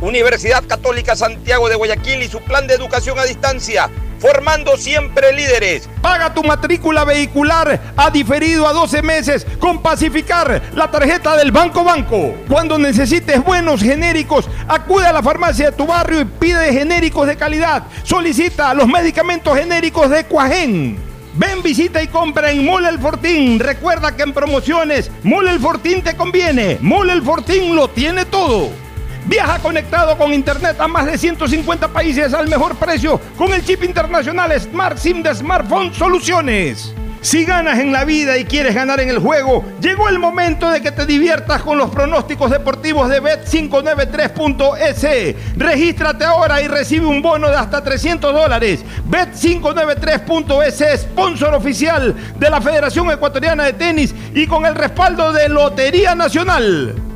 Universidad Católica Santiago de Guayaquil y su plan de educación a distancia, formando siempre líderes. Paga tu matrícula vehicular a diferido a 12 meses con Pacificar, la tarjeta del Banco Banco. Cuando necesites buenos genéricos, acude a la farmacia de tu barrio y pide genéricos de calidad. Solicita los medicamentos genéricos de Cuajén. Ven, visita y compra en Mole El Fortín. Recuerda que en promociones, Mole El Fortín te conviene. Mole El Fortín lo tiene todo. Viaja conectado con Internet a más de 150 países al mejor precio con el chip internacional Smart SIM de Smartphone Soluciones. Si ganas en la vida y quieres ganar en el juego, llegó el momento de que te diviertas con los pronósticos deportivos de Bet593.es. Regístrate ahora y recibe un bono de hasta 300 dólares. Bet593.es, sponsor oficial de la Federación Ecuatoriana de Tenis y con el respaldo de Lotería Nacional.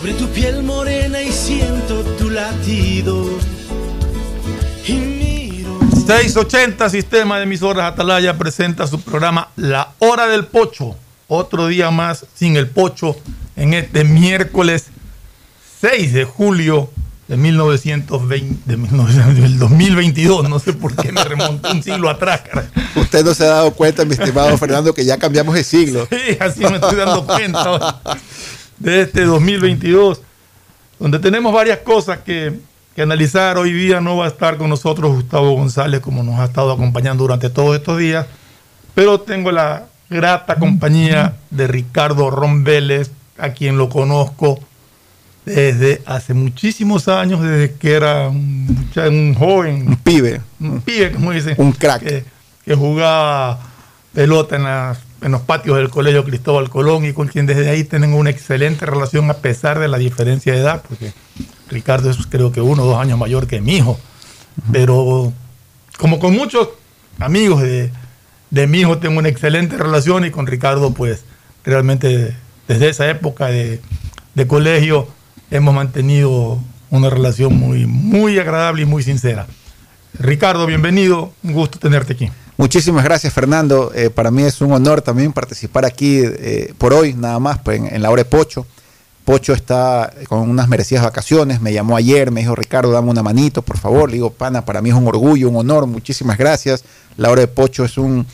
sobre tu piel morena y siento tu latido. Y miro. 680 Sistema de Emisoras Atalaya presenta su programa La Hora del Pocho. Otro día más sin el Pocho en este miércoles 6 de julio de 1920, de 1900, del 2022. No sé por qué me remonté un siglo atrás. caray. Usted no se ha dado cuenta, mi estimado Fernando, que ya cambiamos de siglo. Sí, así me estoy dando cuenta de este 2022, donde tenemos varias cosas que, que analizar. Hoy día no va a estar con nosotros Gustavo González, como nos ha estado acompañando durante todos estos días, pero tengo la grata compañía de Ricardo Ron Vélez, a quien lo conozco desde hace muchísimos años, desde que era un joven, Un pibe, un pibe, como dicen, un crack. que, que jugaba pelota en, las- en los patios del Colegio Cristóbal Colón y con quien desde ahí tienen una excelente relación a pesar de la diferencia de edad, porque Ricardo es creo que uno o dos años mayor que mi hijo. Pero como con muchos amigos de, de mi hijo tengo una excelente relación y con Ricardo pues realmente desde esa época de, de colegio hemos mantenido una relación muy, muy agradable y muy sincera. Ricardo, bienvenido, un gusto tenerte aquí. Muchísimas gracias, Fernando. Eh, para mí es un honor también participar aquí eh, por hoy, nada más, pues, en, la hora de Pocho. Pocho está con unas merecidas vacaciones, me llamó ayer, me dijo, Ricardo, dame una manito, por favor. Le digo, pana, para mí es un orgullo, un honor, muchísimas gracias. La hora de Pocho es un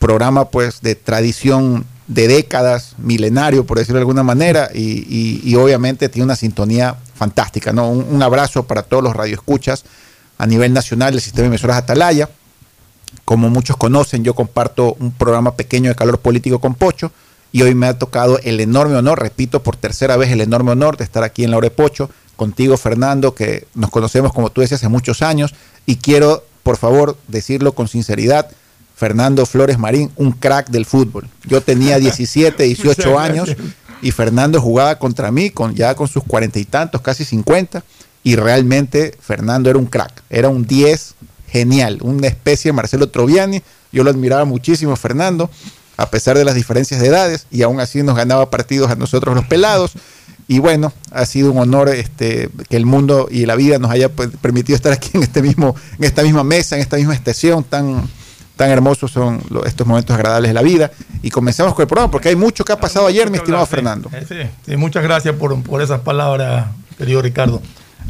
programa, pues, de tradición de décadas, milenario, por decirlo de alguna manera, y, obviamente tiene una sintonía fantástica, ¿no? Un, un abrazo para todos los radioescuchas a nivel nacional del sistema de emisoras Atalaya. Como muchos conocen, yo comparto un programa pequeño de calor político con Pocho y hoy me ha tocado el enorme honor, repito por tercera vez, el enorme honor de estar aquí en la hora de Pocho, contigo Fernando, que nos conocemos como tú decías hace muchos años y quiero, por favor, decirlo con sinceridad, Fernando Flores Marín, un crack del fútbol. Yo tenía 17, 18 Muchas años y Fernando jugaba contra mí con ya con sus cuarenta y tantos, casi 50 y realmente Fernando era un crack, era un 10 genial, una especie de Marcelo Troviani, yo lo admiraba muchísimo Fernando, a pesar de las diferencias de edades y aún así nos ganaba partidos a nosotros los pelados y bueno, ha sido un honor este, que el mundo y la vida nos haya pues, permitido estar aquí en este mismo en esta misma mesa, en esta misma estación tan tan hermosos son estos momentos agradables de la vida y comenzamos con el programa porque hay mucho que ha pasado ayer, mi estimado Fernando. Eh, Sí, sí, muchas gracias por, por esas palabras, querido Ricardo.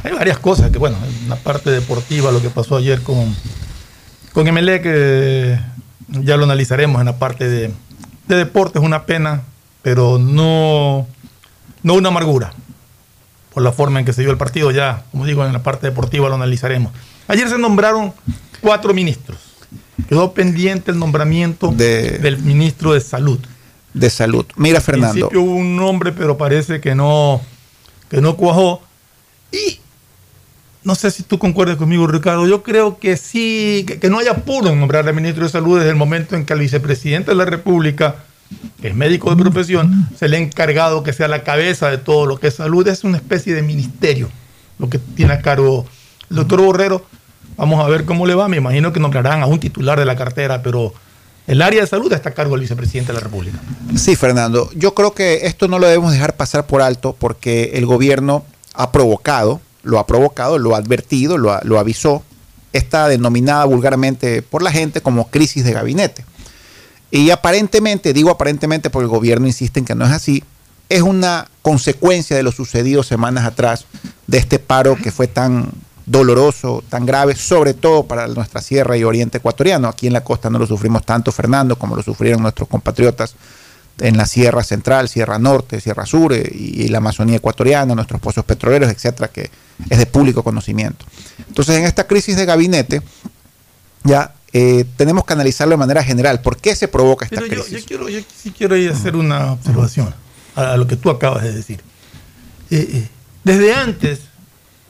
Hay varias cosas que, bueno, en la parte deportiva, lo que pasó ayer con, con MLE, que ya lo analizaremos en la parte de, de deportes, una pena, pero no, no una amargura por la forma en que se dio el partido. Ya, como digo, en la parte deportiva lo analizaremos. Ayer se nombraron cuatro ministros. Quedó pendiente el nombramiento del ministro de Salud. De Salud. Mira, Fernando. Al principio hubo un nombre, pero parece que no, que no cuajó. Y no sé si tú concuerdas conmigo, Ricardo. Yo creo que sí, que, que no hay apuro en nombrar al ministro de Salud desde el momento en que al vicepresidente de la República, que es médico de profesión, se le ha encargado que sea la cabeza de todo lo que es salud. Es una especie de ministerio lo que tiene a cargo el doctor Borrero. Vamos a ver cómo le va. Me imagino que nombrarán a un titular de la cartera, pero el área de salud está a cargo del vicepresidente de la República. Sí, Fernando. Yo creo que esto no lo debemos dejar pasar por alto porque el gobierno ha provocado, lo ha provocado, lo ha advertido, lo, ha- lo avisó, esta denominada vulgarmente por la gente como crisis de gabinete. Y aparentemente, digo aparentemente porque el gobierno insiste en que no es así, es una consecuencia de lo sucedido semanas atrás, de este paro que fue tan doloroso, tan grave, sobre todo para nuestra sierra y oriente ecuatoriano. Aquí en la costa no lo sufrimos tanto, Fernando, como lo sufrieron nuestros compatriotas en la Sierra Central, Sierra Norte, Sierra Sur eh, y, y la Amazonía ecuatoriana, nuestros pozos petroleros, etcétera, que es de público conocimiento. Entonces, en esta crisis de gabinete, ya eh, tenemos que analizarlo de manera general. ¿Por qué se provoca esta Pero yo, crisis? yo quiero, yo sí quiero hacer una observación a, a lo que tú acabas de decir. Eh, eh, desde antes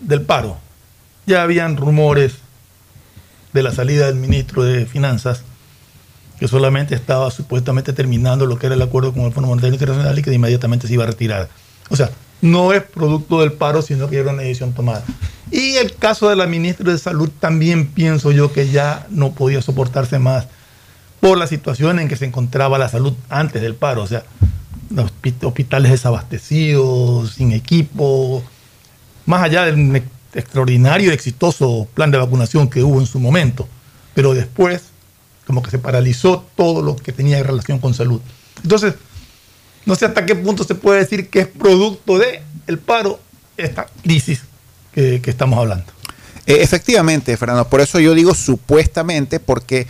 del paro ya habían rumores de la salida del ministro de Finanzas que solamente estaba supuestamente terminando lo que era el acuerdo con el Fondo Monetario Internacional y que inmediatamente se iba a retirar. O sea, no es producto del paro, sino que era una decisión tomada. Y el caso de la ministra de Salud también pienso yo que ya no podía soportarse más por la situación en que se encontraba la salud antes del paro. O sea, los hospi- hospitales desabastecidos, sin equipo, más allá del ex- extraordinario y exitoso plan de vacunación que hubo en su momento. Pero después, como que se paralizó todo lo que tenía relación con salud. Entonces, no sé hasta qué punto se puede decir que es producto de el paro esta crisis que, estamos hablando. Eh, efectivamente, Fernando, por eso yo digo supuestamente, porque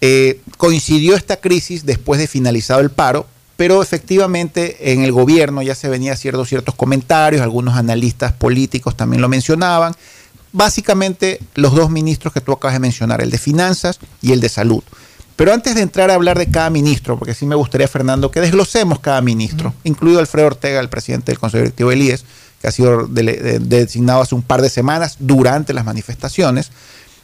eh, coincidió esta crisis después de finalizado el paro, pero efectivamente en el gobierno ya se venía haciendo ciertos comentarios, algunos analistas políticos también lo mencionaban. Básicamente los dos ministros que tú acabas de mencionar, el de finanzas y el de salud. Pero antes de entrar a hablar de cada ministro, porque sí me gustaría, Fernando, que desglosemos cada ministro, incluido Alfredo Ortega, el presidente del Consejo Directivo del IES, que ha sido de- designado hace un par de semanas durante las manifestaciones.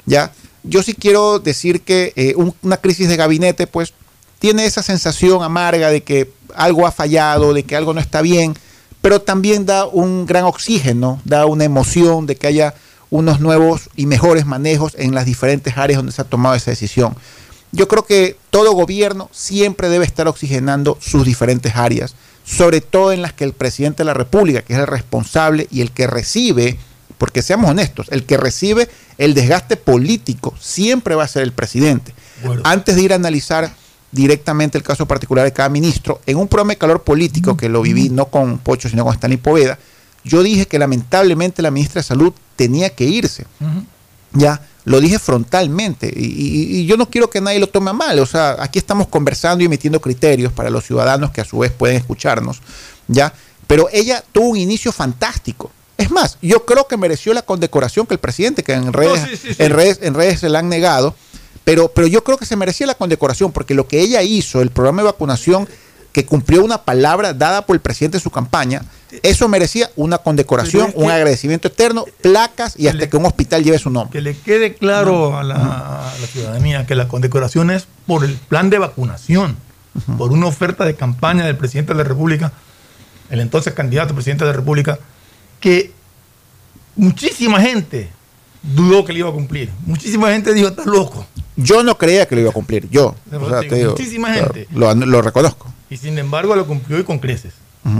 Ya, yo sí quiero decir que eh, un- una crisis de gabinete, pues, tiene esa sensación amarga de que algo ha fallado, de que algo no está bien, pero también da un gran oxígeno, da una emoción de que haya unos nuevos y mejores manejos en las diferentes áreas donde se ha tomado esa decisión. Yo creo que todo gobierno siempre debe estar oxigenando sus diferentes áreas, sobre todo en las que el presidente de la República, que es el responsable y el que recibe porque seamos honestos, el que recibe el desgaste político siempre va a ser el presidente. Antes de ir a analizar directamente el caso particular de cada ministro, en un programa de calor político que lo viví no con Pocho, sino con Stanley Poveda, yo dije que lamentablemente la ministra de Salud tenía que irse. Ya, lo dije frontalmente y, y, yo no quiero que nadie lo tome mal. O sea, aquí estamos conversando y emitiendo criterios para los ciudadanos que a su vez pueden escucharnos. Ya, pero ella tuvo un inicio fantástico. Es más, yo creo que mereció la condecoración que el presidente, que en redes, En redes, en redes se la han negado, pero, pero yo creo que se merecía la condecoración porque lo que ella hizo, el programa de vacunación que cumplió una palabra dada por el presidente en su campaña, eso merecía una condecoración, un agradecimiento eterno, placas y hasta que un hospital lleve su nombre. Que le quede claro a, la, ciudadanía que la condecoración es por el plan de vacunación, por una oferta de campaña del presidente de la República, el entonces candidato presidente de la República, que muchísima gente dudó que le iba a cumplir. Muchísima gente dijo, está loco. Yo no creía que lo iba a cumplir, yo. muchísima gente. Lo, reconozco. Y sin embargo lo cumplió y con creces.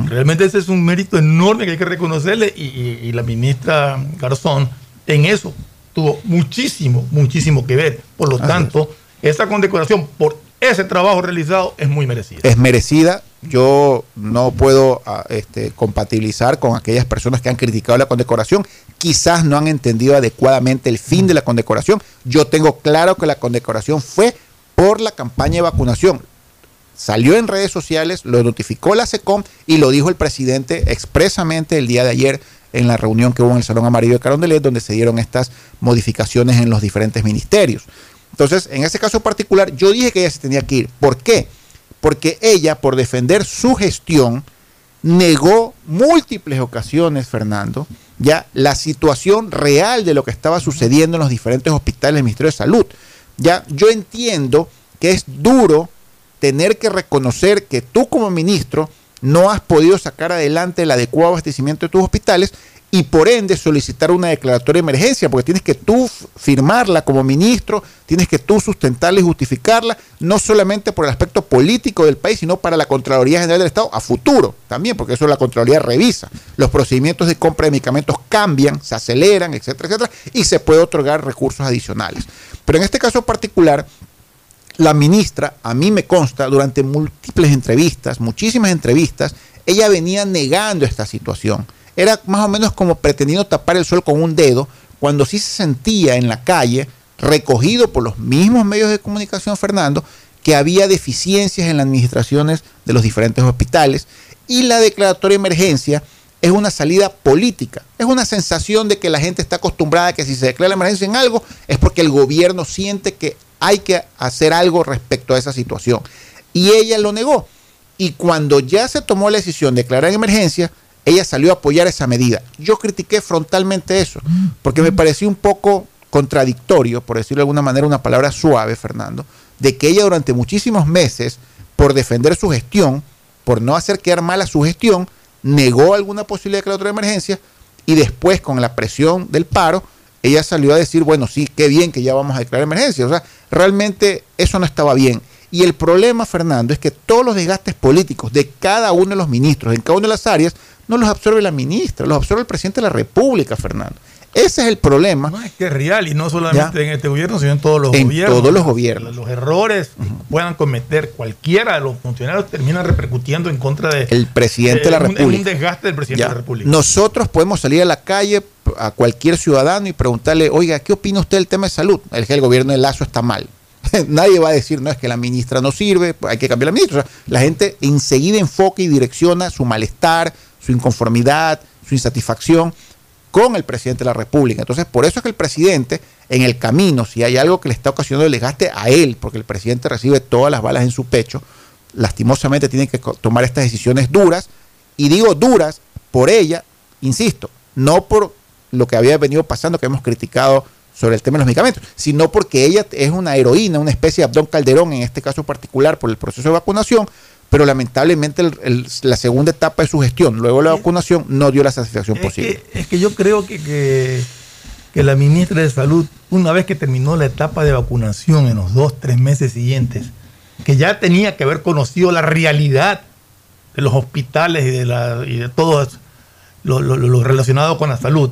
Realmente ese es un mérito enorme que hay que reconocerle y, la ministra Garzón en eso tuvo muchísimo, muchísimo que ver. Por lo tanto, esa condecoración por ese trabajo realizado es muy merecida. Es merecida. Yo no puedo ah, este, compatibilizar con aquellas personas que han criticado la condecoración. Quizás no han entendido adecuadamente el fin de la condecoración. Yo tengo claro que la condecoración fue por la campaña de vacunación. Salió en redes sociales, lo notificó la SECOM y lo dijo el presidente expresamente el día de ayer en la reunión que hubo en el Salón Amarillo de Carondelet, donde se dieron estas modificaciones en los diferentes ministerios. Entonces, en ese caso particular, yo dije que ella se tenía que ir. ¿Por qué? Porque ella, por defender su gestión, negó múltiples ocasiones, Fernando, ya la situación real de lo que estaba sucediendo en los diferentes hospitales del Ministerio de Salud. Ya yo entiendo que es duro tener que reconocer que tú como ministro no has podido sacar adelante el adecuado abastecimiento de tus hospitales y por ende solicitar una declaratoria de emergencia, porque tienes que tú firmarla como ministro, tienes que tú sustentarla y justificarla, no solamente por el aspecto político del país, sino para la Contraloría General del Estado a futuro también, porque eso la Contraloría revisa. Los procedimientos de compra de medicamentos cambian, se aceleran, etcétera, etcétera, y se puede otorgar recursos adicionales. Pero en este caso particular, la ministra, a mí me consta, durante múltiples entrevistas, muchísimas entrevistas, ella venía negando esta situación. Era más o menos como pretendiendo tapar el sol con un dedo, cuando sí se sentía en la calle, recogido por los mismos medios de comunicación, Fernando, que había deficiencias en las administraciones de los diferentes hospitales y la declaratoria de emergencia es una salida política, es una sensación de que la gente está acostumbrada a que si se declara la emergencia en algo es porque el gobierno siente que hay que hacer algo respecto a esa situación. Y ella lo negó. Y cuando ya se tomó la decisión de declarar en emergencia, ella salió a apoyar esa medida. Yo critiqué frontalmente eso, porque me pareció un poco contradictorio, por decirlo de alguna manera, una palabra suave, Fernando, de que ella durante muchísimos meses, por defender su gestión, por no hacer quedar mal a su gestión, negó alguna posibilidad de declaratoria de emergencia y después, con la presión del paro, ella salió a decir, bueno, sí, qué bien que ya vamos a declarar emergencia. O sea, realmente eso no estaba bien. Y el problema, Fernando, es que todos los desgastes políticos de cada uno de los ministros en cada una de las áreas no los absorbe la ministra, los absorbe el presidente de la República, Fernando. Ese es el problema. No, es que es real y no solamente en este gobierno, sino en todos los en gobiernos. todos los gobiernos. Los errores que puedan cometer cualquiera de los funcionarios terminan repercutiendo en contra de el presidente de, la República. un desgaste del presidente de la República. Nosotros podemos salir a la calle a cualquier ciudadano y preguntarle, oiga, ¿qué opina usted del tema de salud? El que el gobierno de Lazo está mal. Nadie va a decir, no, es que la ministra no sirve, hay que cambiar la ministra. la gente enseguida enfoca y direcciona su malestar, su inconformidad, su insatisfacción con el presidente de la República. Entonces, por eso es que el presidente, en el camino, si hay algo que le está ocasionando el desgaste a él, porque el presidente recibe todas las balas en su pecho, lastimosamente tiene que tomar estas decisiones duras, y digo duras por ella, insisto, no por lo que había venido pasando, que hemos criticado sobre el tema de los medicamentos, sino porque ella es una heroína, una especie de Abdón Calderón, en este caso particular, por el proceso de vacunación, pero lamentablemente la segunda etapa de su gestión, luego de la vacunación, no dio la satisfacción posible. es que yo creo que, que, la ministra de Salud, una vez que terminó la etapa de vacunación en los dos, tres meses siguientes, que ya tenía que haber conocido la realidad de los hospitales y de, la, y de todo lo, lo relacionado con la salud,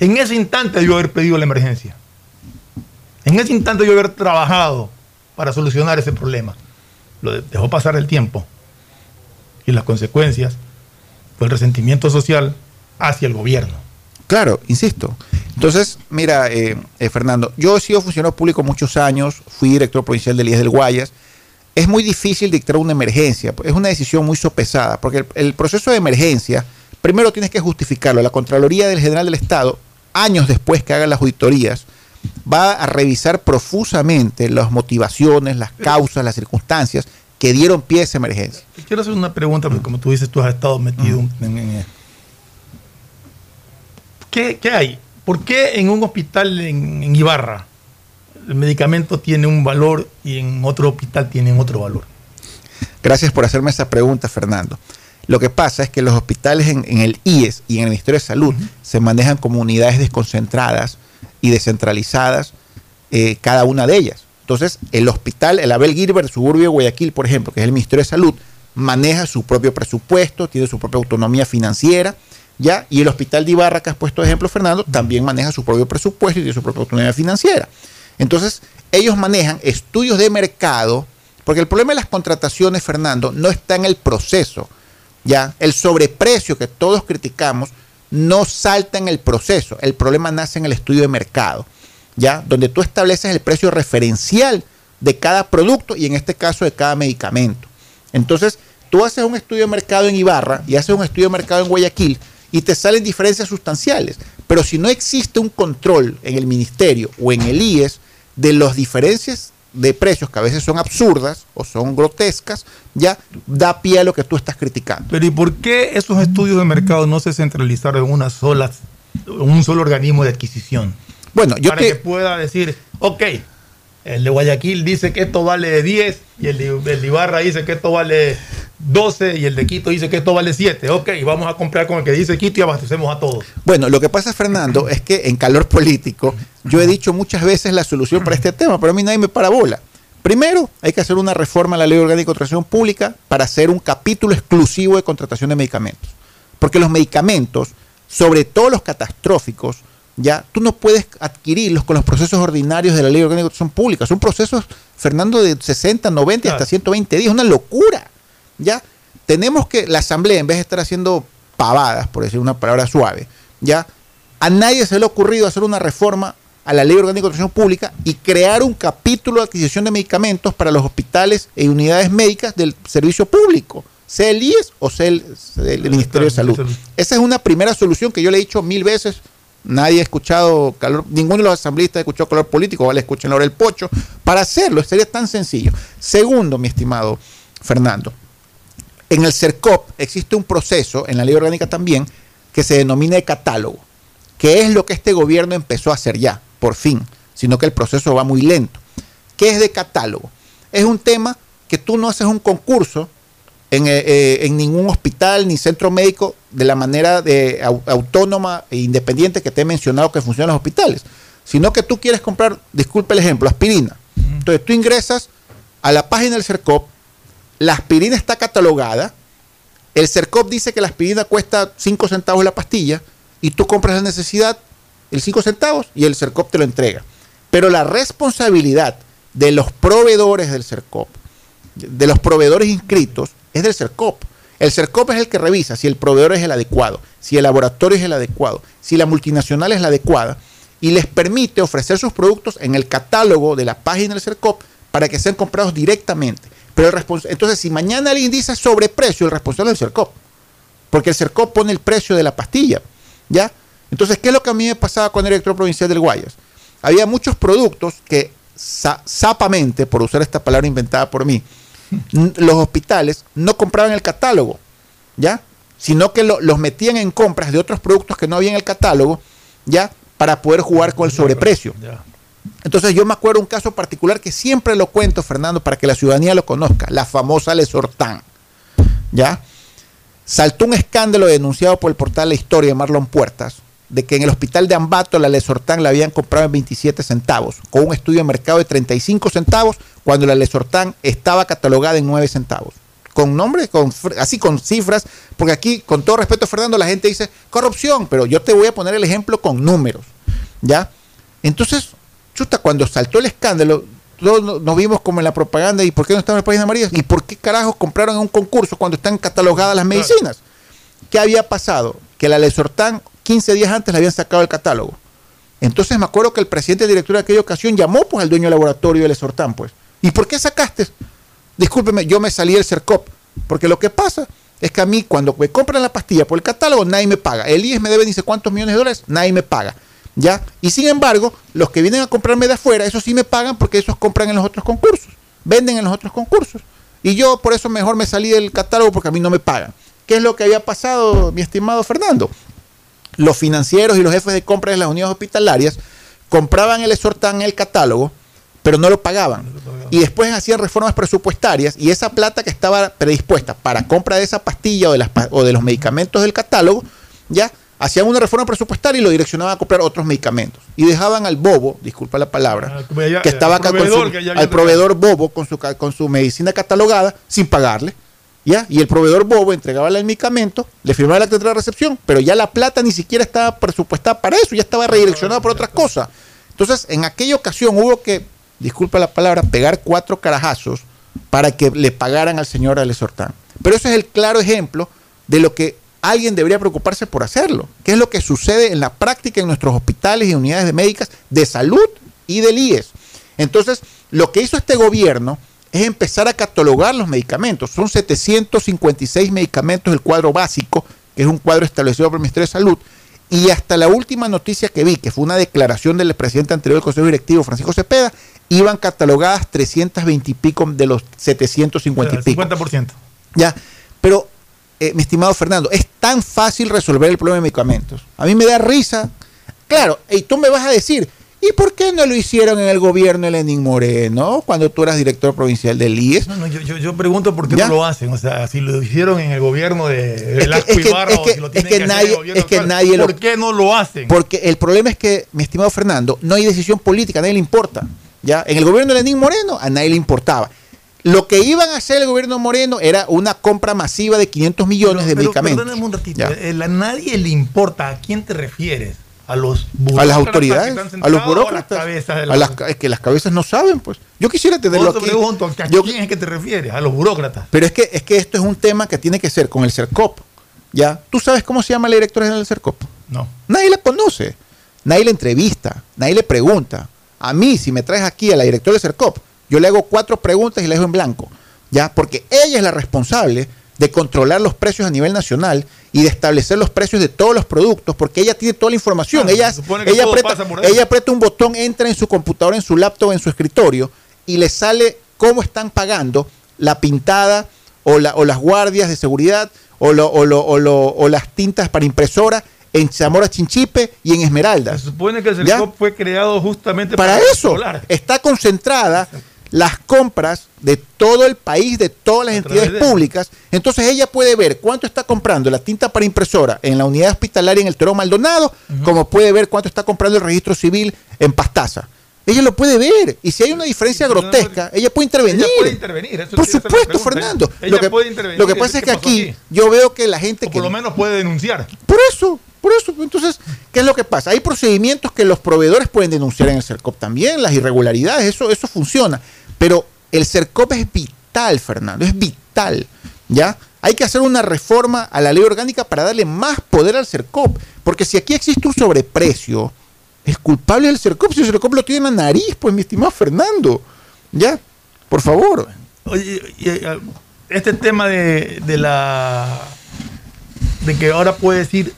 En ese instante yo haber pedido la emergencia. En ese instante yo haber trabajado para solucionar ese problema. Lo dejó pasar el tiempo. Y las consecuencias fue el resentimiento social hacia el gobierno. Claro, insisto. Entonces, mira, eh, eh, Fernando, yo he sido funcionario público muchos años, fui director provincial del IES del Guayas. Es muy difícil dictar una emergencia, es una decisión muy sopesada, porque el, el proceso de emergencia, primero tienes que justificarlo. La Contraloría del General del Estado, años después que hagan las auditorías, va a revisar profusamente las motivaciones, las causas, las circunstancias que dieron pie a esa emergencia. Quiero hacer una pregunta, porque como tú dices, tú has estado metido en, esto. ¿Qué, qué hay? ¿Por qué en un hospital en, en Ibarra el medicamento tiene un valor y en otro hospital tiene otro valor? Gracias por hacerme esa pregunta, Fernando. Lo que pasa es que los hospitales en, en el IES y en el Ministerio de Salud se manejan como unidades desconcentradas y descentralizadas, eh, cada una de ellas. Entonces, el hospital, el Abel Gilbert, suburbio de Guayaquil, por ejemplo, que es el Ministerio de Salud, maneja su propio presupuesto, tiene su propia autonomía financiera, ¿ya? Y el hospital de Ibarra, que has puesto de ejemplo, Fernando, también maneja su propio presupuesto y tiene su propia autonomía financiera. Entonces, ellos manejan estudios de mercado, porque el problema de las contrataciones, Fernando, no está en el proceso, ¿ya? El sobreprecio que todos criticamos no salta en el proceso, el problema nace en el estudio de mercado, ¿ya? Donde tú estableces el precio referencial de cada producto y en este caso de cada medicamento. Entonces, tú haces un estudio de mercado en Ibarra y haces un estudio de mercado en Guayaquil y te salen diferencias sustanciales. Pero si no existe un control en el ministerio o en el IES de las diferencias de precios que a veces son absurdas o son grotescas, ya da pie a lo que tú estás criticando. Pero ¿y por qué esos estudios de mercado no se centralizaron en una sola, en un solo organismo de adquisición? Bueno, yo Para te- que pueda decir, ok, el de Guayaquil dice que esto vale 10 y el de, el Ibarra dice que esto vale 12 y el de Quito dice que esto vale 7. Ok, vamos a comprar con el que dice Quito y abastecemos a todos. Bueno, lo que pasa, Fernando, es que en calor político yo he dicho muchas veces la solución para este tema, pero a mí nadie me para bola. Primero, hay que hacer una reforma a la ley orgánica de contratación pública para hacer un capítulo exclusivo de contratación de medicamentos. Porque los medicamentos, sobre todo los catastróficos, ya tú no puedes adquirirlos con los procesos ordinarios de la ley orgánica de contratación pública. Son procesos, Fernando, de 60, 90 y hasta 120 días. Una locura. ¿ya? Tenemos que, la Asamblea, en vez de estar haciendo pavadas, por decir una palabra suave, ¿ya? A nadie se le ha ocurrido hacer una reforma a la Ley Orgánica de Contratación Pública y crear un capítulo de adquisición de medicamentos para los hospitales e unidades médicas del servicio público, sea el IES o sea el, sea el Ministerio de Salud. Esa es una primera solución que yo le he dicho mil veces. Nadie ha escuchado calor, ninguno de los asambleístas ha escuchado calor político, vale, escuchen ahora el pocho, para hacerlo, sería tan sencillo. Segundo, mi estimado Fernando, en el CERCOP existe un proceso, en la ley orgánica también, que se denomina de catálogo, que es lo que este gobierno empezó a hacer ya, por fin, sino que el proceso va muy lento. ¿Qué es de catálogo? Es un tema que tú no haces un concurso en, eh, eh, en ningún hospital ni centro médico de la manera de, au- autónoma e independiente que te he mencionado que funcionan los hospitales, sino que tú quieres comprar, disculpe el ejemplo, aspirina. Entonces tú ingresas a la página del CERCOP, la aspirina está catalogada, el CERCOP dice que la aspirina cuesta 5 centavos la pastilla y tú compras la necesidad, el 5 centavos, y el CERCOP te lo entrega. Pero la responsabilidad de los proveedores del CERCOP, de los proveedores inscritos, es del CERCOP. El CERCOP es el que revisa si el proveedor es el adecuado, si el laboratorio es el adecuado, si la multinacional es la adecuada, y les permite ofrecer sus productos en el catálogo de la página del CERCOP para que sean comprados directamente. Pero el entonces, si mañana alguien dice sobreprecio, el responsable es el CERCOP. Porque el CERCOP pone el precio de la pastilla. ¿Ya? Entonces, ¿qué es lo que a mí me pasaba con el director provincial del Guayas? Había muchos productos que sa- sapamente, por usar esta palabra inventada por mí, los hospitales no compraban el catálogo, ¿ya? Sino que lo- los metían en compras de otros productos que no había en el catálogo, ¿ya? Para poder jugar con el sobreprecio. Entonces yo me acuerdo un caso particular que siempre lo cuento, Fernando, para que la ciudadanía lo conozca, la famosa Lesortán. ¿Ya? Saltó un escándalo denunciado por el portal La Historia de Marlon Puertas, de que en el hospital de Ambato la Lesortán la habían comprado en 27 centavos, con un estudio de mercado de 35 centavos, cuando la Lesortán estaba catalogada en 9 centavos, con nombres, con, así con cifras, porque aquí, con todo respeto, Fernando, la gente dice corrupción, pero yo te voy a poner el ejemplo con números, ¿ya? Entonces, chuta, cuando saltó el escándalo, todos no- nos vimos como en la propaganda, ¿y por qué no estaban en el país de? ¿Y por qué carajos compraron en un concurso cuando están catalogadas las medicinas? ¿Qué había pasado? Que la Lesortán 15 días antes le habían sacado el catálogo. Entonces me acuerdo que el presidente director de aquella ocasión llamó pues al dueño del laboratorio del Lesortán, pues. ¿Y por qué sacaste? Discúlpeme, yo me salí del CERCOP. Porque lo que pasa es que a mí cuando me compran la pastilla por el catálogo, nadie me paga. El IES me debe dice cuántos millones de dólares, nadie me paga. ¿Ya? Y sin embargo, los que vienen a comprarme de afuera, esos sí me pagan porque esos compran en los otros concursos. Venden en los otros concursos. Y yo por eso mejor me salí del catálogo porque a mí no me pagan. ¿Qué es lo que había pasado, mi estimado Fernando? Los financieros y los jefes de compra de las unidades hospitalarias compraban el exhortán en el catálogo, pero no lo pagaban. Y después hacían reformas presupuestarias y esa plata que estaba predispuesta para compra de esa pastilla o de, las, pa- o de los medicamentos del catálogo, ya hacían una reforma presupuestaria y lo direccionaban a comprar otros medicamentos. Y dejaban al bobo, disculpa la palabra, ya- que estaba al acá con su, que al proveedor bobo con su, con su medicina catalogada sin pagarle. Y el proveedor bobo entregaba el medicamento, le firmaba la acta de recepción, pero ya la plata ni siquiera estaba presupuestada para eso, ya estaba redireccionada por otras cosas. Entonces, en aquella ocasión hubo que, disculpa la palabra, pegar cuatro carajazos para que le pagaran al señor Alesortán. Pero ese es el claro ejemplo de lo que alguien debería preocuparse por hacerlo, que es lo que sucede en la práctica en nuestros hospitales y unidades de médicas de salud y del IES. Entonces, lo que hizo este gobierno es empezar a catalogar los medicamentos. Son 756 medicamentos del cuadro básico, que es un cuadro establecido por el Ministerio de Salud. Y hasta la última noticia que vi, que fue una declaración del presidente anterior del Consejo Directivo, Francisco Cepeda, iban catalogadas 320 y pico de los 750 y pico. 50%. Ya, pero, eh, mi estimado Fernando, es tan fácil resolver el problema de medicamentos. A mí me da risa. Claro, y tú me vas a decir, ¿y por qué no lo hicieron en el gobierno de Lenín Moreno cuando tú eras director provincial del IES? No, no, yo, yo, yo pregunto por qué ¿Ya? no lo hacen. O sea, si lo hicieron en el gobierno de Velasco es que- Ibarra es o que- si lo es tienen que hacer en nadie- el es que actual, nadie lo- ¿Por qué no lo hacen? Porque el problema es que, mi estimado Fernando, no hay decisión política, a nadie le importa. ¿ya? En el gobierno de Lenín Moreno, a nadie le importaba. Lo que iban a hacer el gobierno Moreno era una compra masiva de 500 millones de Pero medicamentos. perdóname un ratito. A nadie le importa. ¿A quién te refieres? A los a las autoridades, a los a las burócratas, a las es que las cabezas no saben, pues. Yo quisiera tenerlo aquí. pregunto, ¿a Yo- quién es que te refieres? A los burócratas. pero es que, es que esto es un tema que tiene que ser con el CERCOP. ¿Ya? ¿Tú sabes cómo se llama la directora general del CERCOP? No. Nadie la conoce. Nadie la entrevista. Nadie le pregunta. A mí, si me traes aquí a la directora del CERCOP, yo le hago cuatro preguntas y la dejo en blanco. ¿Ya? Porque ella es la responsable de controlar los precios a nivel nacional y de establecer los precios de todos los productos, porque ella tiene toda la información. Claro, ella, ella, aprieta, ella aprieta un botón, entra en su computadora, en su laptop, en su escritorio y le sale cómo están pagando la pintada o, la- o las guardias de seguridad o, lo- o lo- o lo- o las tintas para impresora en Zamora Chinchipe y en Esmeralda. Se supone que el. CERCOP fue creado justamente Para eso controlar. está concentrada las compras de todo el país, de todas las entidades de- públicas. Entonces ella puede ver cuánto está comprando la tinta para impresora en la unidad hospitalaria en el Terón Maldonado, como puede ver cuánto está comprando el registro civil en Pastaza. Ella lo puede ver. Y si hay una diferencia grotesca, ella puede intervenir. Ella puede intervenir. eso Por supuesto. Fernando. Ella Lo que, puede intervenir. lo que pasa es que aquí yo veo que la gente O que por lo menos puede denunciar. por eso, por eso. Entonces, ¿qué es lo que pasa? Hay procedimientos que los proveedores pueden denunciar en el CERCOP también, las irregularidades, eso, eso funciona. Pero el CERCOP es vital, Fernando, es vital. ¿Ya? Hay que hacer una reforma a la ley orgánica para darle más poder al CERCOP. Porque si aquí existe un sobreprecio, el culpable es el CERCOP. Si el CERCOP lo tiene en la nariz, pues mi estimado Fernando. ¿Ya? Por favor. Oye, eh, este tema de, de la de que ahora puedes ir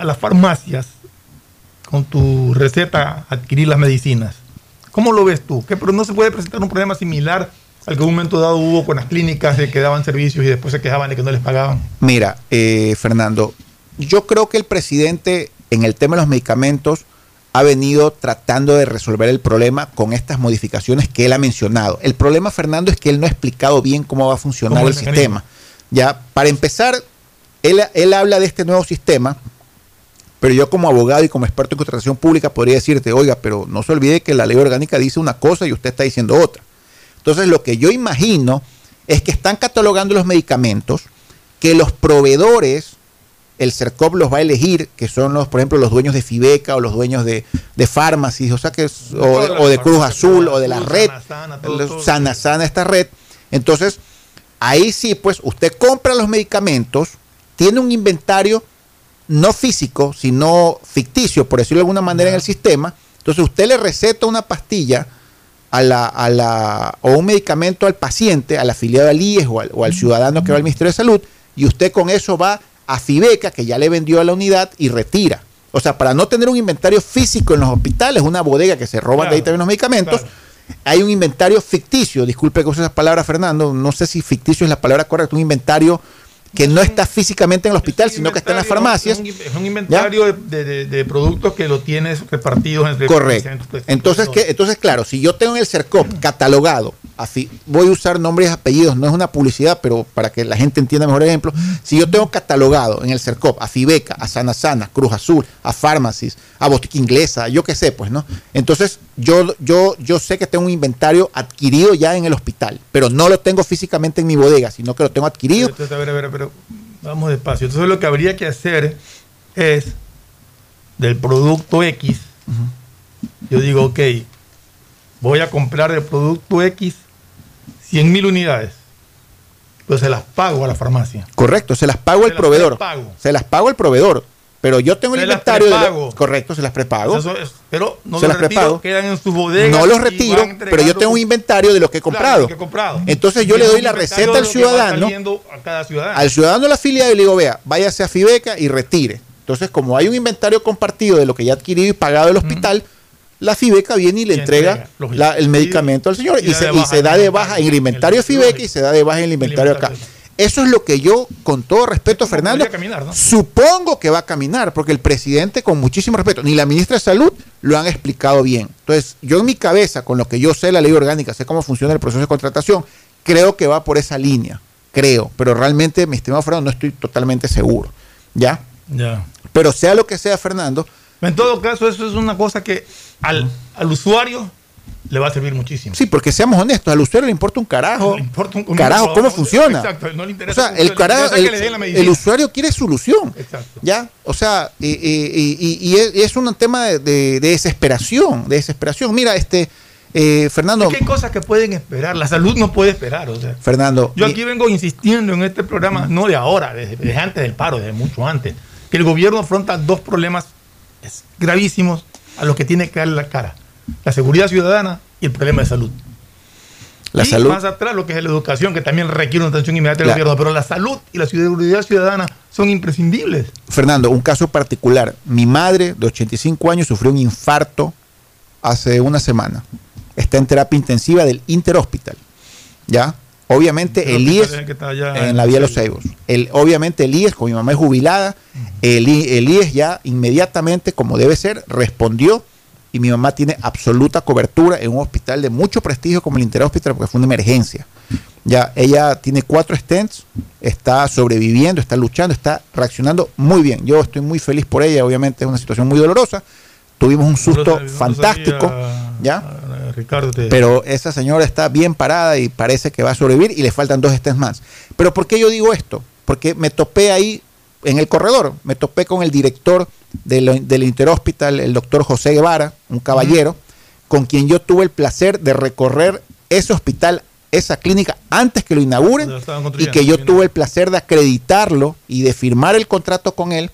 a las farmacias con tu receta adquirir las medicinas. ¿Cómo lo ves tú? ¿Qué, pero no se puede presentar un problema similar al que en un momento dado hubo con las clínicas de que daban servicios y después se quejaban de que no les pagaban. Mira, eh, Fernando, yo creo que el presidente en el tema de los medicamentos ha venido tratando de resolver el problema con estas modificaciones que él ha mencionado. El problema, Fernando, es que él no ha explicado bien cómo va a funcionar ¿Cómo el el sistema. Ya, para empezar, él, él habla de este nuevo sistema, pero yo como abogado y como experto en contratación pública podría decirte, oiga, pero no se olvide que la ley orgánica dice una cosa y usted está diciendo otra. Entonces, lo que yo imagino es que están catalogando los medicamentos que los proveedores, el CERCOP los va a elegir, que son los, por ejemplo, los dueños de Fibeca o los dueños de, de Pharmacy, o sea que es- o, o de Cruz Azul o de la red, sana, sana esta red. Entonces, ahí sí, pues usted compra los medicamentos, tiene un inventario no físico, sino ficticio, por decirlo de alguna manera, en el sistema. Entonces usted le receta una pastilla a la, a la, o un medicamento al paciente, al afiliado al IES o al, o al ciudadano que va al Ministerio de Salud, y usted con eso va a Fibeca, que ya le vendió a la unidad, y retira. O sea, para no tener un inventario físico en los hospitales, una bodega que se roban de ahí también los medicamentos, hay un inventario ficticio, disculpe que use esa palabra, Fernando, no sé si ficticio es la palabra correcta, un inventario que no está físicamente en el hospital, sino que está en las farmacias. Es un, inventario de, de- de productos que lo tienes repartidos entre Correcto. Entonces, ¿qué? Entonces, claro, si yo tengo en el CERCOP catalogado, así, voy a usar nombres y apellidos, no es una publicidad, pero para que la gente entienda mejor el ejemplo, si yo tengo catalogado en el CERCOP a Fibeca, a Sana Sana, Cruz Azul, a Pharmacies, a Botica Inglesa, yo qué sé, pues, ¿no? Entonces, yo, yo, yo sé que tengo un inventario adquirido ya en el hospital, pero no lo tengo físicamente en mi bodega, sino que lo tengo adquirido. Entonces, a ver, a ver, pero vamos despacio. Entonces lo que habría que hacer es del producto X. Yo digo, ok, voy a comprar del producto X 100 mil unidades. Pues se las pago a la farmacia. Correcto, se las pago al proveedor. prepago. Se las pago al proveedor. Pero yo tengo el Se las inventario de lo- correcto, se las prepago. Eso es- pero no Se los las retiro, prepago. quedan en sus bodegas. no los retiro, pero yo tengo un inventario de lo que he Claro, comprado. lo que he comprado. Entonces yo le doy la receta al ciudadano, a cada ciudadano. al ciudadano de la afiliado y le digo, vea, váyase a Fibeca y retire. Entonces, como hay un inventario compartido de lo que ya ha adquirido y pagado del hospital, la Fibeca viene y le entrega entrega, lógico. la- el medicamento al señor y se, y da de baja en el inventario Fibeca y se da de baja en el inventario acá. Eso es lo que yo, con todo respeto, Fernando, caminar, ¿no? supongo que va a caminar, porque el presidente, con muchísimo respeto, ni la ministra de Salud lo han explicado bien. Entonces, yo en mi cabeza, con lo que yo sé la ley orgánica, sé cómo funciona el proceso de contratación, creo que va por esa línea, creo, pero realmente, mi estimado Fernando, no estoy totalmente seguro, ¿ya? Ya. Pero sea lo que sea, Fernando, En todo caso, eso es una cosa que al, al usuario le va a servir muchísimo. sí, porque seamos honestos, al usuario le importa un carajo, Le importa un- un- carajo, cómo funciona. Exacto, no le O interesa. sea, cómo el, carajo, el, el usuario quiere solución. Exacto. ¿Ya? O sea, y, y- y- y es, un tema de, de- de desesperación, de desesperación. Mira, este, eh, Fernando, Es que hay cosas que pueden esperar. La salud no puede esperar. O sea, Fernando, yo aquí vengo insistiendo en este programa, no de ahora, desde, desde antes del paro, desde mucho antes, que el gobierno afronta dos problemas gravísimos a los que tiene que darle la cara. La seguridad ciudadana y el problema de salud. la y salud, más atrás lo que es la educación, que también requiere una atención inmediata del La- gobierno, pero la salud y la seguridad ciudadana son imprescindibles. Fernando, un caso particular. Mi madre, de 85 años, sufrió un infarto hace una semana. Está en terapia intensiva del Interhospital. ¿Ya? Obviamente el IES que está allá en la vía de los Ceibos. El, obviamente el IES, como mi mamá es jubilada, el, I- el IES ya inmediatamente, como debe ser, respondió y mi mamá tiene absoluta cobertura en un hospital de mucho prestigio como el Interhospital porque fue una emergencia. Ya, ella tiene cuatro stents, está sobreviviendo, está luchando, está reaccionando muy bien. Yo estoy muy feliz por ella, obviamente es una situación muy dolorosa. Tuvimos un susto No lo sabía, fantástico, no ¿ya? Ricardo, te- Pero esa señora está bien parada y parece que va a sobrevivir y le faltan dos stents más. Pero ¿por qué yo digo esto? Porque me topé ahí en el corredor, me topé con el director del, del Interhospital, el doctor José Guevara, un caballero, con quien yo tuve el placer de recorrer ese hospital, esa clínica, antes que lo inauguren y que yo tuve el placer de acreditarlo y de firmar el contrato con él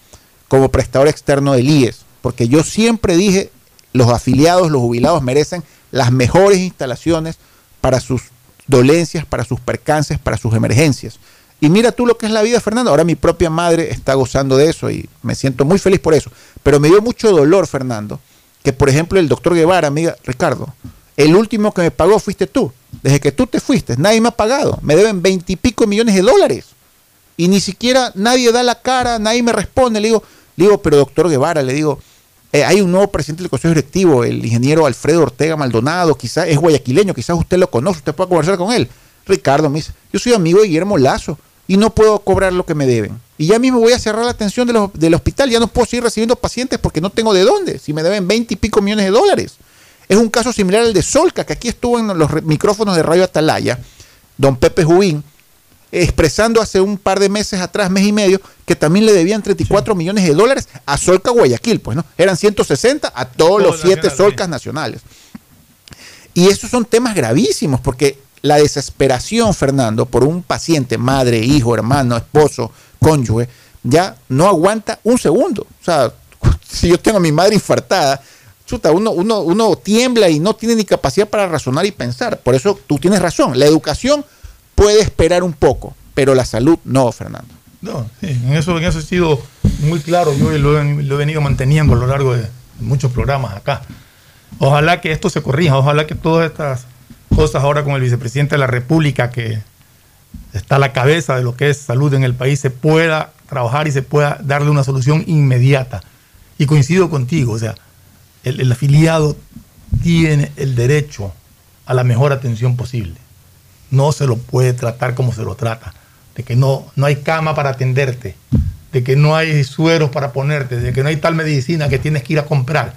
como prestador externo del IES. Porque yo siempre dije, los afiliados, los jubilados merecen las mejores instalaciones para sus dolencias, para sus percances, para sus emergencias. Y mira tú lo que es la vida, Fernando. Ahora mi propia madre está gozando de eso y me siento muy feliz por eso. Pero me dio mucho dolor, Fernando, que por ejemplo el doctor Guevara me diga, Ricardo, el último que me pagó fuiste tú. Desde que tú te fuiste, nadie me ha pagado. Me deben veintipico millones de dólares. Y ni siquiera nadie da la cara, nadie me responde. Le digo, le digo, pero doctor Guevara, le digo, eh, hay un nuevo presidente del Consejo Directivo, el ingeniero Alfredo Ortega Maldonado, quizás es guayaquileño, quizás usted lo conoce, usted pueda conversar con él. Ricardo me dice, yo soy amigo de Guillermo Lazo y no puedo cobrar lo que me deben. Y ya mismo voy a cerrar la atención de los- del hospital, ya no puedo seguir recibiendo pacientes porque no tengo de dónde, si me deben veinte y pico millones de dólares. Es un caso similar al de Solca, que aquí estuvo en los micrófonos de Radio Atalaya, don Pepe Jubín, expresando hace un par de meses atrás, mes y medio, que también le debían 34 millones de dólares a Solca Guayaquil, pues, ¿no? Eran 160 a todos los siete Solcas nacionales. Y esos son temas gravísimos, porque la desesperación, Fernando, por un paciente, madre, hijo, hermano, esposo, cónyuge, ya no aguanta un segundo. O sea, si yo tengo a mi madre infartada, chuta, uno, uno, uno tiembla y no tiene ni capacidad para razonar y pensar. Por eso tú tienes razón. La educación puede esperar un poco, pero la salud no, Fernando. No, en, eso, en eso he sido muy claro. Yo lo, he venido manteniendo a lo largo de muchos programas acá. Ojalá que esto se corrija, ojalá que todas estas cosas ahora con el vicepresidente de la República, que está a la cabeza de lo que es salud en el país, se pueda trabajar y se pueda darle una solución inmediata. Y coincido contigo, o sea, el, afiliado tiene el derecho a la mejor atención posible. No se lo puede tratar como se lo trata. De que no, no hay cama para atenderte, de que no hay sueros para ponerte, de que no hay tal medicina que tienes que ir a comprar.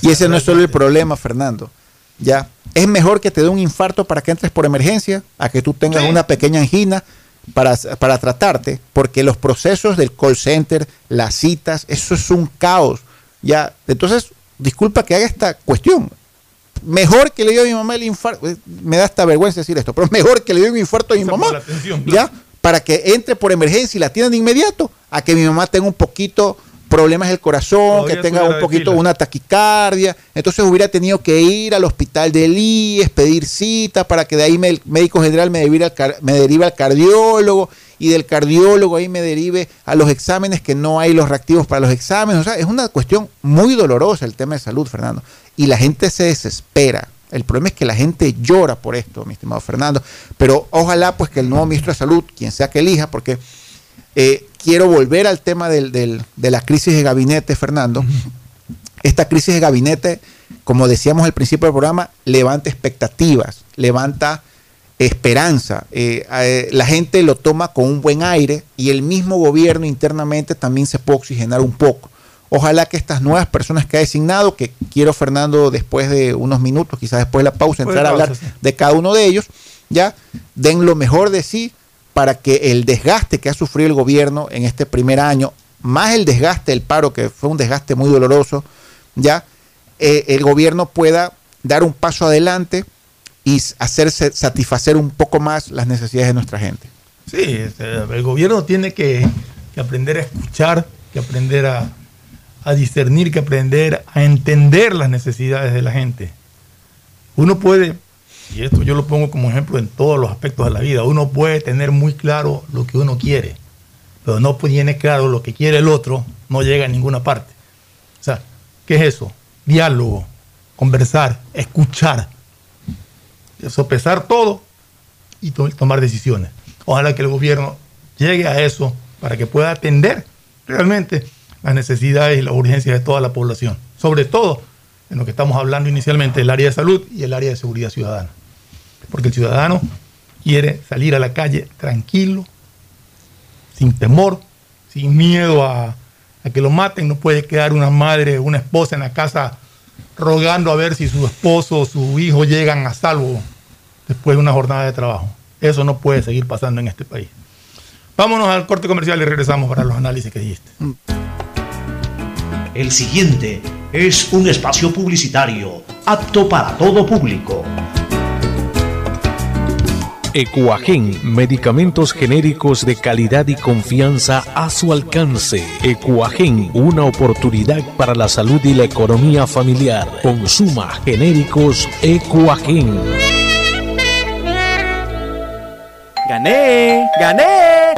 y ese no es solo el problema, Fernando. Ya, es mejor que te dé un infarto para que entres por emergencia a que tú tengas una pequeña angina para, para tratarte, porque los procesos del call center, las citas, eso es un caos. Ya, entonces, disculpa que haga esta cuestión. Mejor que le dio a mi mamá el infarto, eh, me da esta vergüenza decir esto, pero mejor que le dio un infarto a mi mamá, ya, para que entre por emergencia y la atiendan de inmediato, a que mi mamá tenga un poquito problemas del corazón, que tenga un poquito una taquicardia. Entonces hubiera tenido que ir al hospital del IES, pedir cita para que de ahí el médico general me derive, al, me derive al cardiólogo y del cardiólogo ahí me derive a los exámenes que no hay los reactivos para los exámenes. O sea, es una cuestión muy dolorosa el tema de salud, Fernando. Y la gente se desespera. El problema es que la gente llora por esto, mi estimado Fernando. Pero ojalá pues que el nuevo ministro de Salud, quien sea que elija, porque eh, quiero volver al tema de la crisis de gabinete, Fernando. Esta crisis de gabinete, como decíamos al principio del programa, levanta expectativas, levanta esperanza. Eh, eh, la gente lo toma con un buen aire y el mismo gobierno internamente también se puede oxigenar un poco. Ojalá que estas nuevas personas que ha designado, que quiero Fernando después de unos minutos, quizás después de la pausa, entrar a hablar de cada uno de ellos, ya den lo mejor de sí para que el desgaste que ha sufrido el gobierno en este primer año, más el desgaste del paro, que fue un desgaste muy doloroso, ya eh, el gobierno pueda dar un paso adelante y hacerse satisfacer un poco más las necesidades de nuestra gente. Sí, este, el gobierno tiene que, aprender a escuchar, que aprender a, a discernir, que aprender a entender las necesidades de la gente. Uno puede y esto yo lo pongo como ejemplo en todos los aspectos de la vida, uno puede tener muy claro lo que uno quiere, pero no tiene claro lo que quiere el otro, no llega a ninguna parte. O sea, ¿qué es eso? Diálogo, conversar, escuchar, sopesar todo y tomar decisiones. Ojalá que el gobierno llegue a eso para que pueda atender realmente las necesidades y las urgencias de toda la población, sobre todo en lo que estamos hablando inicialmente, el área de salud y el área de seguridad ciudadana porque el ciudadano quiere salir a la calle tranquilo, sin temor, sin miedo a, que lo maten. No puede quedar una madre, una esposa en la casa rogando a ver si su esposo o su hijo llegan a salvo después de una jornada de trabajo. Eso no puede seguir pasando en este país. Vámonos al corte comercial y regresamos para los análisis que dijiste. El siguiente es un espacio publicitario apto para todo público. Ecuagen, medicamentos genéricos de calidad y confianza a su alcance. Ecuagen, una oportunidad para la salud y la economía familiar. Consuma genéricos Ecuagen. ¡Gané! ¡Gané!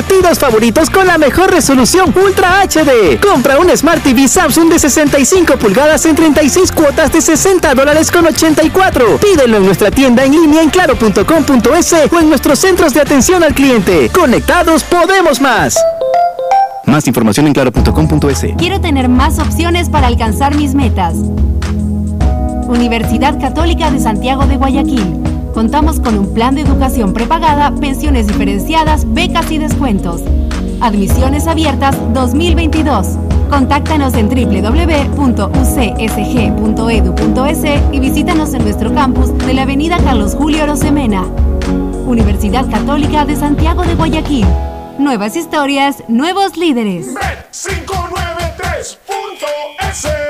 partidos favoritos con la mejor resolución Ultra HD. Compra un Smart TV Samsung de 65 pulgadas en 36 cuotas de 60 dólares con 84. Pídelo en nuestra tienda en línea en claro.com.es o en nuestros centros de atención al cliente. Conectados podemos más. Más información en claro.com.es. Quiero tener más opciones para alcanzar mis metas. Universidad Católica de Santiago de Guayaquil. Contamos con un plan de educación prepagada, pensiones diferenciadas, becas y descuentos. Admisiones abiertas 2022. Contáctanos en www.ucsg.edu.es y visítanos en nuestro campus de la Avenida Carlos Julio Rosemena. Universidad Católica de Santiago de Guayaquil. Nuevas historias, nuevos líderes. Bet593.es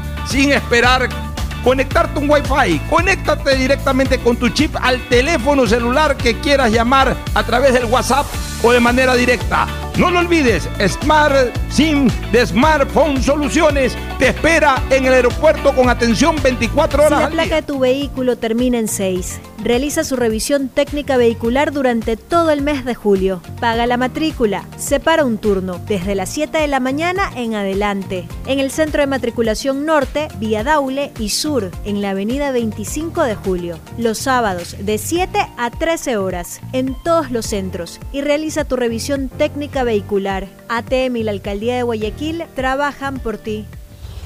sin esperar conectarte un Wi-Fi. Conéctate directamente con tu chip al teléfono celular que quieras llamar a través del WhatsApp o de manera directa. No lo olvides, Smart SIM de Smartphone Soluciones te espera en el aeropuerto con atención 24 Si horas la al placa día. de tu vehículo termina en 6, realiza su revisión técnica vehicular durante todo el mes de julio. Paga la matrícula, separa un turno desde las 7 de la mañana en adelante. En el centro de matriculación norte, vía Daule y sur, en la avenida 25 de julio. Los sábados de 7 a 13 horas, en todos los centros. Y realiza tu revisión técnica vehicular. ATM y la Alcaldía de Guayaquil trabajan por ti.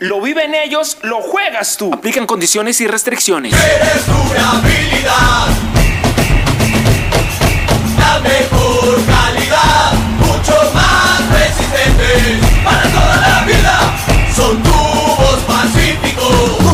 Lo viven ellos, lo juegas tú. Aplican condiciones y restricciones. habilidad, la mejor calidad, mucho más resistente para toda la vida. Son tubos pacíficos.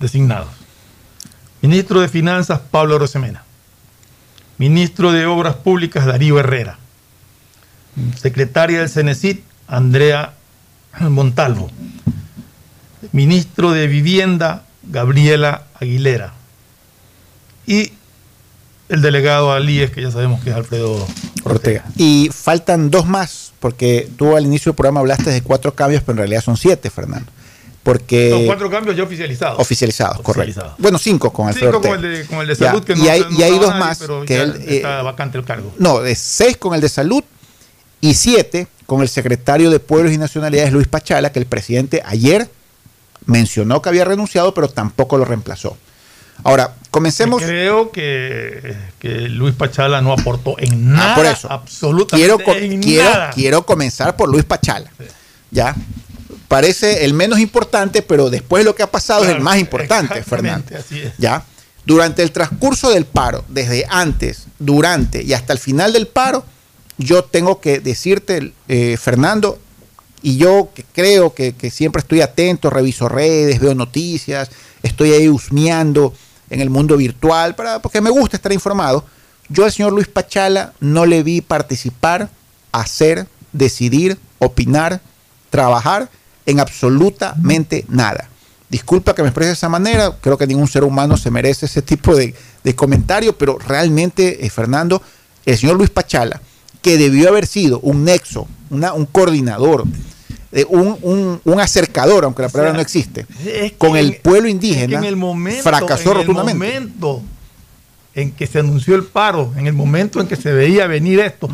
designados. Ministro de Finanzas, Pablo Rosemena. Ministro de Obras Públicas, Darío Herrera. Secretaria del CENESID, Andrea Montalvo. Ministro de Vivienda, Gabriela Aguilera. Y el delegado al IES, que ya sabemos que es Alfredo Ortega. Y faltan dos más, porque tú al inicio del programa hablaste de cuatro cambios, pero en realidad son siete, Fernando. Porque Son cuatro cambios ya oficializados. oficializados, correcto. Oficializados. Bueno, cinco con Alfredo Cinco con Ortega. el de, con el de Ya, salud, que y no, hay, no y hay dos nadie, más pero que ya él, eh, está vacante el cargo. No, de seis con el de salud y siete con el secretario de Pueblos y Nacionalidades, Luis Pachala, que el presidente ayer mencionó que había renunciado, pero tampoco lo reemplazó. Ahora, comencemos. Creo que, que Luis Pachala no aportó en nada. Ah, por eso. Absolutamente Quiero, en quiero, nada. quiero comenzar por Luis Pachala. ¿Ya? Parece el menos importante, pero después lo que ha pasado es el más importante, Fernando. Exactamente, así es. ¿Ya? Durante el transcurso del paro, desde antes, durante y hasta el final del paro, yo tengo que decirte, eh, Fernando, y yo que creo que, que siempre estoy atento, reviso redes, veo noticias, estoy ahí husmeando en el mundo virtual, para, porque me gusta estar informado. Yo al señor Luis Pachala no le vi participar, hacer, decidir, opinar, trabajar en absolutamente nada. Disculpa que me exprese de esa manera, creo que ningún ser humano se merece ese tipo de, de comentario, pero realmente, eh, Fernando, el señor Luis Pachala, que debió haber sido un nexo, una- un coordinador, eh, un, un- un acercador, aunque la palabra no existe, Es que con el en- pueblo es que indígena, en el momento, fracasó en el rotundamente. momento en que se anunció el paro, en el momento en que se veía venir esto,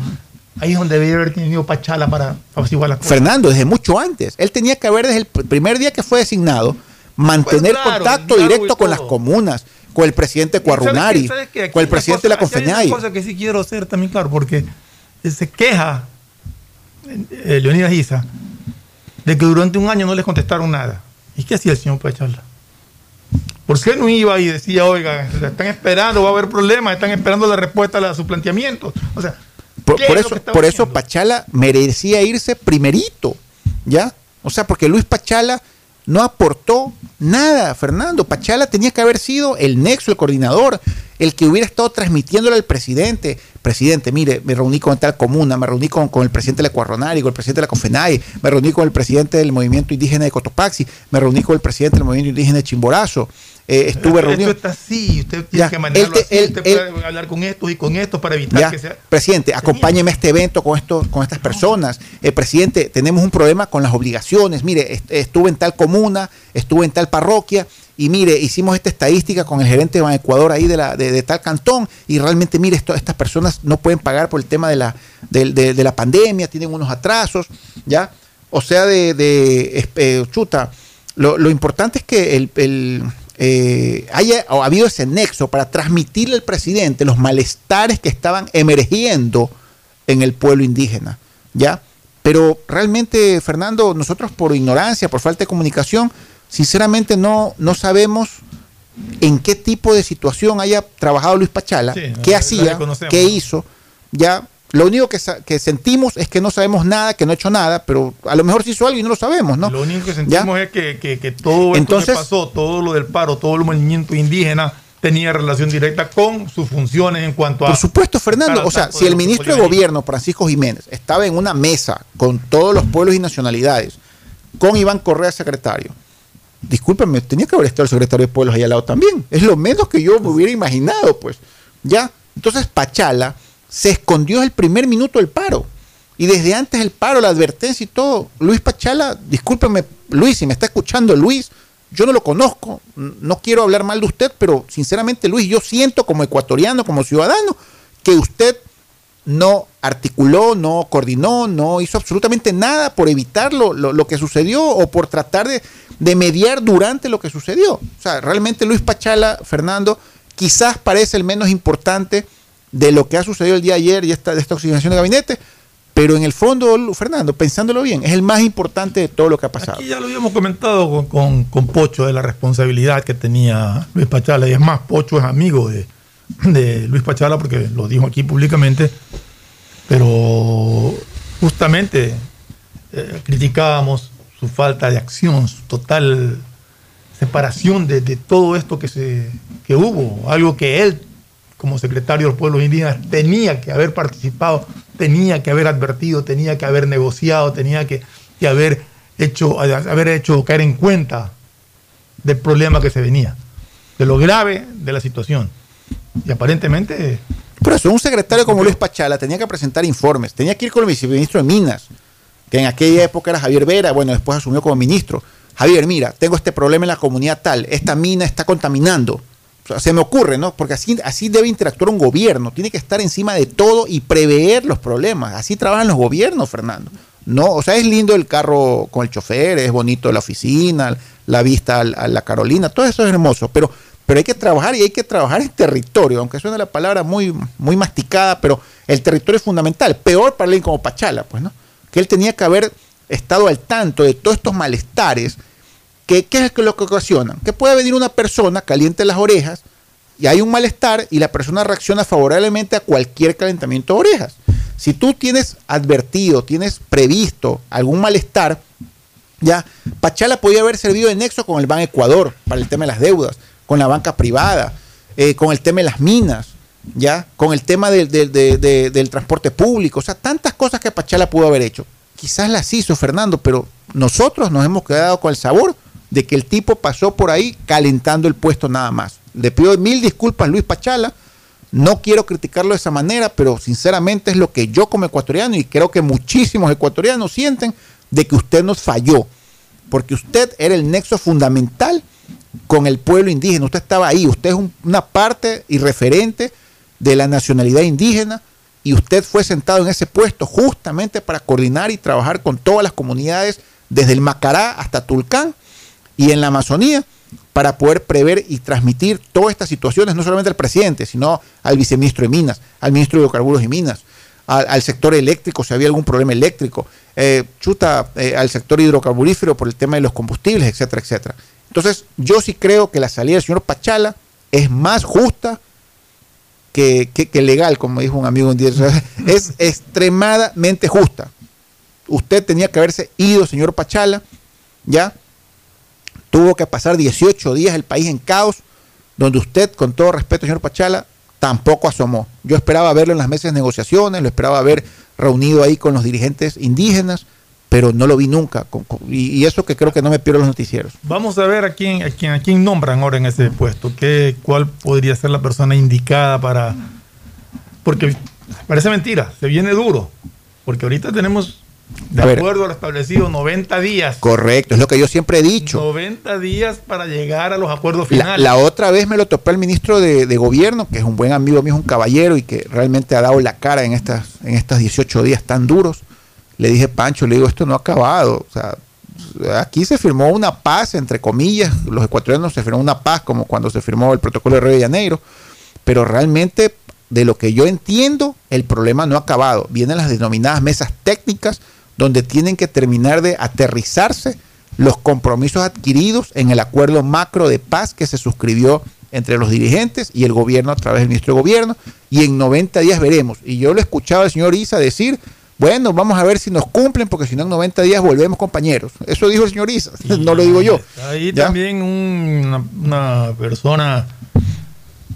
ahí es donde debía haber tenido Pachala para apaciguar las cosas. Fernando, desde mucho antes. Él tenía que haber desde el pr- primer día que fue designado, mantener Pues claro, contacto directo con las comunas, con el presidente Cuarunari, ¿Sabes qué? ¿Sabes qué? Aquí con el una presidente de la. Una cosa que sí quiero hacer también claro, porque se queja eh, Leonidas Isa de que durante un año no les contestaron nada. ¿Y qué hacía el señor Pachala? ¿Por qué no iba y decía, oiga, están esperando, va a haber problemas, están esperando la respuesta a sus planteamientos? O sea, Por, ¿qué por es lo eso, por eso Pachala merecía irse primerito, ¿ya? O sea, porque Luis Pachala no aportó nada, Fernando. Pachala tenía que haber sido el nexo, el coordinador, el que hubiera estado transmitiéndole al presidente. Presidente, mire, me reuní con tal comuna, me reuní con, con el presidente de la Cuarronari, con el presidente de la Confenay, me reuní con el presidente del movimiento indígena de Cotopaxi, me reuní con el presidente del movimiento indígena de Chimborazo. Eh, estuve Esto reunido. está así, usted tiene Ya, que manejarlo él te- así, él- usted puede hablar con estos y con estos para evitar Ya, que sea... presidente, acompáñeme a este evento con, con estas personas. Eh, presidente, tenemos un problema con las obligaciones. Mire, est- estuve en tal comuna, estuve en tal parroquia y mire, hicimos esta estadística con el gerente de Ecuador ahí de, la, de, de tal cantón y realmente, mire, esto, estas personas no pueden pagar por el tema de la, de, la pandemia, tienen unos atrasos, ¿ya? O sea, de, eh, chuta, lo, lo importante es que el, el, eh, haya ha habido ese nexo para transmitirle al presidente los malestares que estaban emergiendo en el pueblo indígena, ¿ya? Pero realmente, Fernando, nosotros por ignorancia, por falta de comunicación, sinceramente no, no sabemos en qué tipo de situación haya trabajado Luis Pachala, Sí, qué hacía, qué hizo, ya. Lo único que, que sentimos es que no sabemos nada, que no ha hecho nada, pero a lo mejor sí hizo algo y no lo sabemos, ¿no? Lo único que ¿Ya? sentimos es que, que- que todo esto Entonces- que pasó, todo lo del paro, todo el movimiento indígena tenía relación directa con sus funciones en cuanto a... Por supuesto, Fernando. O sea, si el ministro de. Gobierno, Francisco Jiménez, estaba en una mesa con todos los pueblos y nacionalidades, con Iván Correa secretario, discúlpenme, tenía que haber estado el secretario de Pueblos ahí al lado también. Es lo menos que yo me hubiera imaginado, pues. ¿Ya? Entonces, Pachala se escondió el primer minuto del paro. Y desde antes del paro, la advertencia y todo, Luis Pachala, discúlpeme, Luis, si me está escuchando Luis, yo no lo conozco, no quiero hablar mal de usted, pero sinceramente, Luis, yo siento como ecuatoriano, como ciudadano, que usted no articuló, no coordinó, no hizo absolutamente nada por evitar lo, lo- lo que sucedió o por tratar de, de mediar durante lo que sucedió. O sea, realmente Luis Pachala, Fernando, quizás parece el menos importante de lo que ha sucedido el día de ayer y esta, esta oxigenación de gabinete, pero en el fondo, Fernando, pensándolo bien, es el más importante de todo lo que ha pasado. Aquí ya lo habíamos comentado con, con- Pocho de la responsabilidad que tenía Luis Pachala. Y es más, Pocho es amigo de, de Luis Pachala porque lo dijo aquí públicamente. Pero justamente eh, criticábamos su falta de acción, su total separación de, de todo esto que, se, que hubo. Algo que él, como secretario de los pueblos indígenas, tenía que haber participado, tenía que haber advertido, tenía que haber negociado, tenía que, que haber, hecho, haber hecho caer en cuenta del problema que se venía, de lo grave de la situación. Y aparentemente Por eso, un secretario como Luis Pachala tenía que presentar informes, tenía que ir con el viceministro de Minas, que en aquella época era Javier Vera, bueno, después asumió como ministro. Javier, mira, tengo este problema en la comunidad tal, esta mina está contaminando. Se me ocurre, ¿no? Porque así, debe interactuar un gobierno, tiene que estar encima de todo y prever los problemas. Así trabajan los gobiernos, Fernando. No, o sea, es lindo el carro con el chofer, es bonito la oficina, la vista a la Carolina, todo eso es hermoso, pero, pero hay que trabajar y hay que trabajar en territorio, aunque suene la palabra muy, muy masticada, pero el territorio es fundamental. Peor para alguien como Pachala, pues, ¿no? Que él tenía que haber estado al tanto de todos estos malestares que, ¿qué es lo que ocasionan? Que puede venir una persona, caliente las orejas, y hay un malestar y la persona reacciona favorablemente a cualquier calentamiento de orejas. si tú tienes advertido, tienes previsto algún malestar, ya, Pachala podía haber servido de nexo con el Ban Ecuador para el tema de las deudas, con la banca privada, eh, con el tema de las minas, ya, con el tema del, del- de- de- del transporte público, o sea, tantas cosas que Pachala pudo haber hecho. Quizás las hizo Fernando, pero nosotros nos hemos quedado con el sabor de que el tipo pasó por ahí calentando el puesto nada más. Le pido mil disculpas Luis Pachala, no quiero criticarlo de esa manera, pero sinceramente es lo que yo como ecuatoriano y creo que muchísimos ecuatorianos sienten de que usted nos falló, porque usted era el nexo fundamental con el pueblo indígena, usted estaba ahí, usted es un- una parte y referente de la nacionalidad indígena y usted fue sentado en ese puesto justamente para coordinar y trabajar con todas las comunidades desde el Macará hasta Tulcán y en la Amazonía para poder prever y transmitir todas estas situaciones, no solamente al presidente, sino al viceministro de Minas, al ministro de Hidrocarburos y Minas, al, al sector eléctrico, si había algún problema eléctrico, eh, chuta eh, al sector hidrocarburífero por el tema de los combustibles, etcétera, etcétera. Entonces, yo sí creo que la salida del señor Pachala es más justa que, que- que legal, como dijo un amigo un día. Es extremadamente justa. Usted tenía que haberse ido, señor Pachala, ¿ya? Tuvo que pasar 18 días el país en caos, donde usted, con todo respeto, señor Pachala, tampoco asomó. Yo esperaba verlo en las mesas de negociaciones, lo esperaba ver reunido ahí con los dirigentes indígenas, pero no lo vi nunca. y eso que creo que no me pierdo los noticieros. Vamos a ver a quién, a quién, a quién nombran ahora en ese puesto. ¿Qué, ¿Cuál podría ser la persona indicada para.? Porque parece mentira, se viene duro. Porque ahorita tenemos, de A ver. acuerdo a lo establecido, 90 días. Correcto, es lo que yo siempre he dicho. 90 días para llegar a los acuerdos La, finales. la otra vez me lo topé el ministro de, de gobierno, que es un buen amigo mío, es un caballero y que realmente ha dado la cara en estas, en estos 18 días tan duros. Le dije, Pancho, le digo, esto no ha acabado. O sea, aquí se firmó una paz, entre comillas, los ecuatorianos se firmó una paz como cuando se firmó el protocolo de Río de Janeiro, pero realmente, de lo que yo entiendo, el problema no ha acabado. Vienen las denominadas mesas técnicas, donde tienen que terminar de aterrizarse los compromisos adquiridos en el acuerdo macro de paz que se suscribió entre los dirigentes y el gobierno a través del ministro de gobierno, y en 90 días veremos. Y yo lo escuchaba al señor Isa decir, bueno, vamos a ver si nos cumplen, porque si no en 90 días volvemos compañeros. Eso dijo el señor Isa, no lo digo yo. Ahí ¿Ya? también un- una, una persona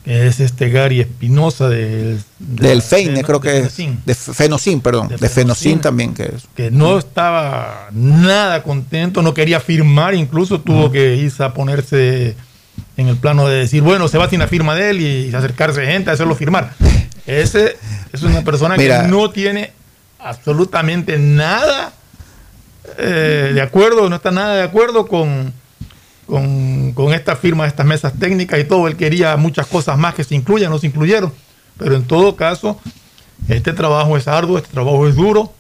que es este Gary Espinosa del, Del FEINE, de- creo de que es. De Fenocin, perdón. De, Fenocin también, que es. que no estaba nada contento, no quería firmar, incluso tuvo que irse a ponerse en el plano de decir, bueno, se va sin la firma de él y acercarse gente a hacerlo firmar. Ese es una persona Mira. que no tiene absolutamente nada eh, de acuerdo, no está nada de acuerdo con, con, con esta firma de estas mesas técnicas y todo. Él quería muchas cosas más que se incluyan, no se incluyeron. Pero en todo caso, este trabajo es arduo, este trabajo es duro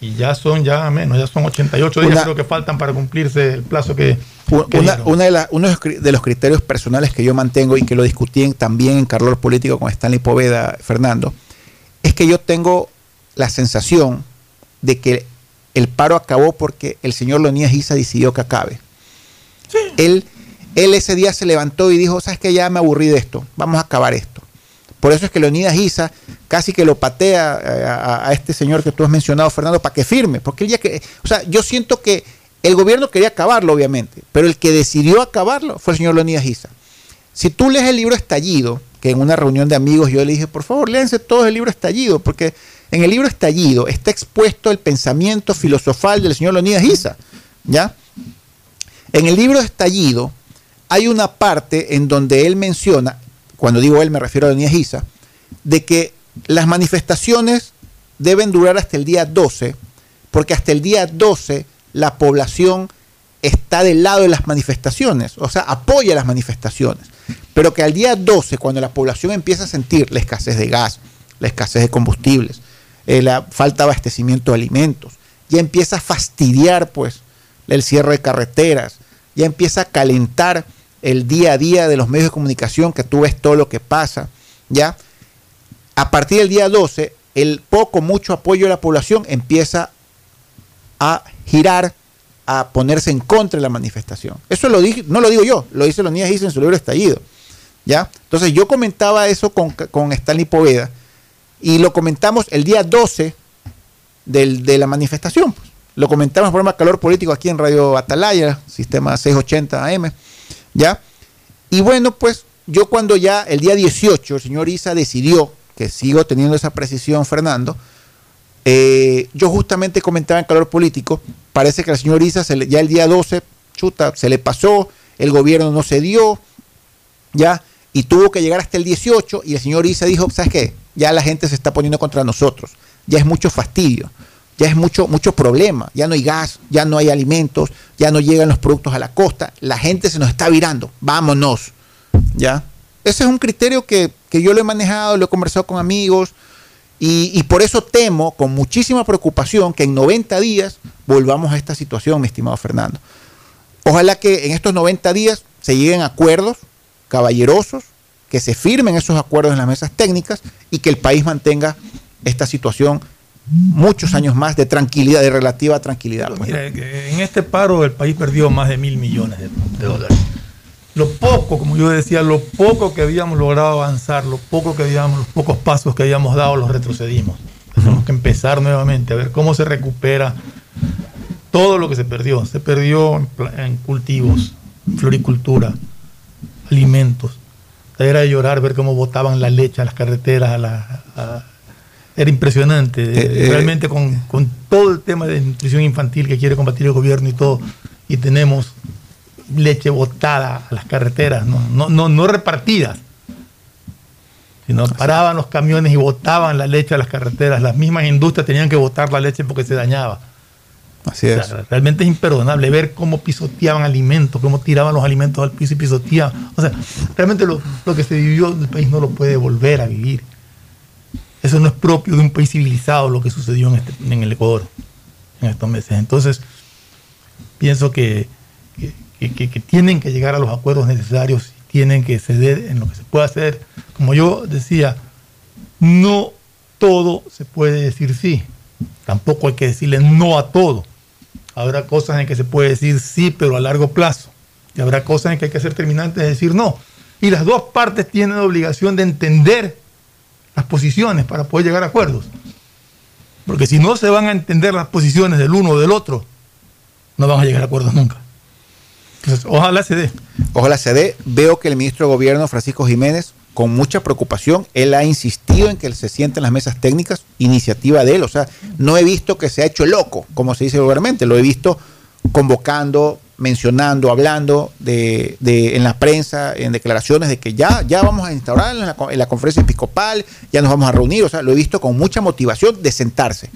y ya son ya menos, ya son 88 días Una- creo que faltan para cumplirse el plazo que... U- que Una, dieron. una de la- uno de los cri- de los criterios personales que yo mantengo y que lo discutí en- también en Carlos Político con Stanley Poveda, Fernando, es que yo tengo la sensación de que el paro acabó porque el señor Leonidas Isa decidió que acabe. Él, él ese día se levantó y dijo, sabes que ya me aburrí de esto, vamos a acabar esto. Por eso es que Leonidas Isa casi que lo patea eh, a, este señor que tú has mencionado, Fernando, para que firme. Porque él ya que, o sea, yo siento que el gobierno quería acabarlo, obviamente, pero el que decidió acabarlo fue el señor Leonidas Isa. Si tú lees el libro Estallido, que en una reunión de amigos yo le dije, por favor, léanse todo el libro Estallido, porque en el libro Estallido está expuesto el pensamiento filosofal del señor Leonidas Isa, ¿ya? En el libro Estallido hay una parte en donde él menciona, cuando digo él me refiero a Leonidas Isa, de que las manifestaciones deben durar hasta el día 12, porque hasta el día 12 la población está del lado de las manifestaciones, o sea, apoya las manifestaciones, pero que al día 12, cuando la población empieza a sentir la escasez de gas, la escasez de combustibles, eh, la falta de abastecimiento de alimentos, ya empieza a fastidiar pues el cierre de carreteras, ya empieza a calentar el día a día de los medios de comunicación, que tú ves todo lo que pasa, ya. A partir del día 12, el poco, mucho apoyo de la población empieza a girar, a ponerse en contra de la manifestación. Eso lo dije, no lo digo yo, lo dice Leonidas Issa en su libro Estallido. ¿ya? Entonces yo comentaba eso con, con Stanley Poveda Y lo comentamos el día 12 del- de la manifestación. pues. Lo comentamos en el Calor Político aquí en Radio Atalaya, sistema 680 AM. ¿Ya? Y bueno, pues yo cuando ya el día 18 el señor Isa decidió, que sigo teniendo esa precisión, Fernando, eh, yo justamente comentaba en Calor Político, parece que al señor Isa ya el día 12, chuta, se le pasó, el gobierno no se dio, ya, y tuvo que llegar hasta el 18 y el señor Isa dijo, ¿sabes qué? Ya la gente se está poniendo contra nosotros, ya es mucho fastidio, ya es mucho, mucho problema, ya no hay gas, ya no hay alimentos, ya no llegan los productos a la costa, la gente se nos está virando, vámonos, ¿ya? Ese es un criterio que, que yo lo he manejado, lo he conversado con amigos, y, y por eso temo con muchísima preocupación que en 90 días volvamos a esta situación, mi estimado Fernando. Ojalá que en estos 90 días se lleguen a acuerdos caballerosos, que se firmen esos acuerdos en las mesas técnicas y que el país mantenga esta situación muchos años más de tranquilidad, de relativa tranquilidad. pues. Mira, en este paro el país perdió más de mil millones de, de dólares. Lo poco, como yo decía, lo poco que habíamos logrado avanzar, lo poco que habíamos, los pocos pasos que habíamos dado, los retrocedimos. Tenemos que empezar nuevamente a ver cómo se recupera todo lo que se perdió. Se perdió en, cultivos, floricultura, alimentos. Era de llorar ver cómo botaban la leche a las carreteras, a la- a- era impresionante. Eh, eh. Realmente con, con todo el tema de nutrición infantil que quiere combatir el gobierno y todo, y tenemos leche botada a las carreteras, no, no, no, no repartidas, sino paraban los camiones y botaban la leche a las carreteras. Las mismas industrias tenían que botar la leche porque se dañaba. Así O sea, es. realmente es imperdonable ver cómo pisoteaban alimentos, cómo tiraban los alimentos al piso y pisoteaban. O sea, realmente lo, lo que se vivió en el país no lo puede volver a vivir. Eso no es propio de un país civilizado lo que sucedió en, este- el Ecuador en estos meses. Entonces, pienso que, que- tienen que llegar a los acuerdos necesarios, tienen que ceder en lo que se pueda hacer. Como yo decía, no todo se puede decir sí. Tampoco hay que decirle no a todo. Habrá cosas en que se puede decir sí, pero a largo plazo. Y habrá cosas en que hay que ser terminantes de decir no. Y las dos partes tienen la obligación de entender posiciones para poder llegar a acuerdos. Porque si no se van a entender las posiciones del uno o del otro, no van a llegar a acuerdos nunca. Ojalá se dé. Ojalá se dé. Veo que el ministro de Gobierno, Francisco Jiménez, con mucha preocupación, él ha insistido en que se sienten las mesas técnicas, iniciativa de él. O sea, no he visto que se ha hecho loco, como se dice vulgarmente. Lo he visto convocando, mencionando, hablando de, de- en la prensa, en declaraciones de que ya, ya vamos a instaurar en la, en la conferencia episcopal, ya nos vamos a reunir. O sea, lo he visto con mucha motivación de sentarse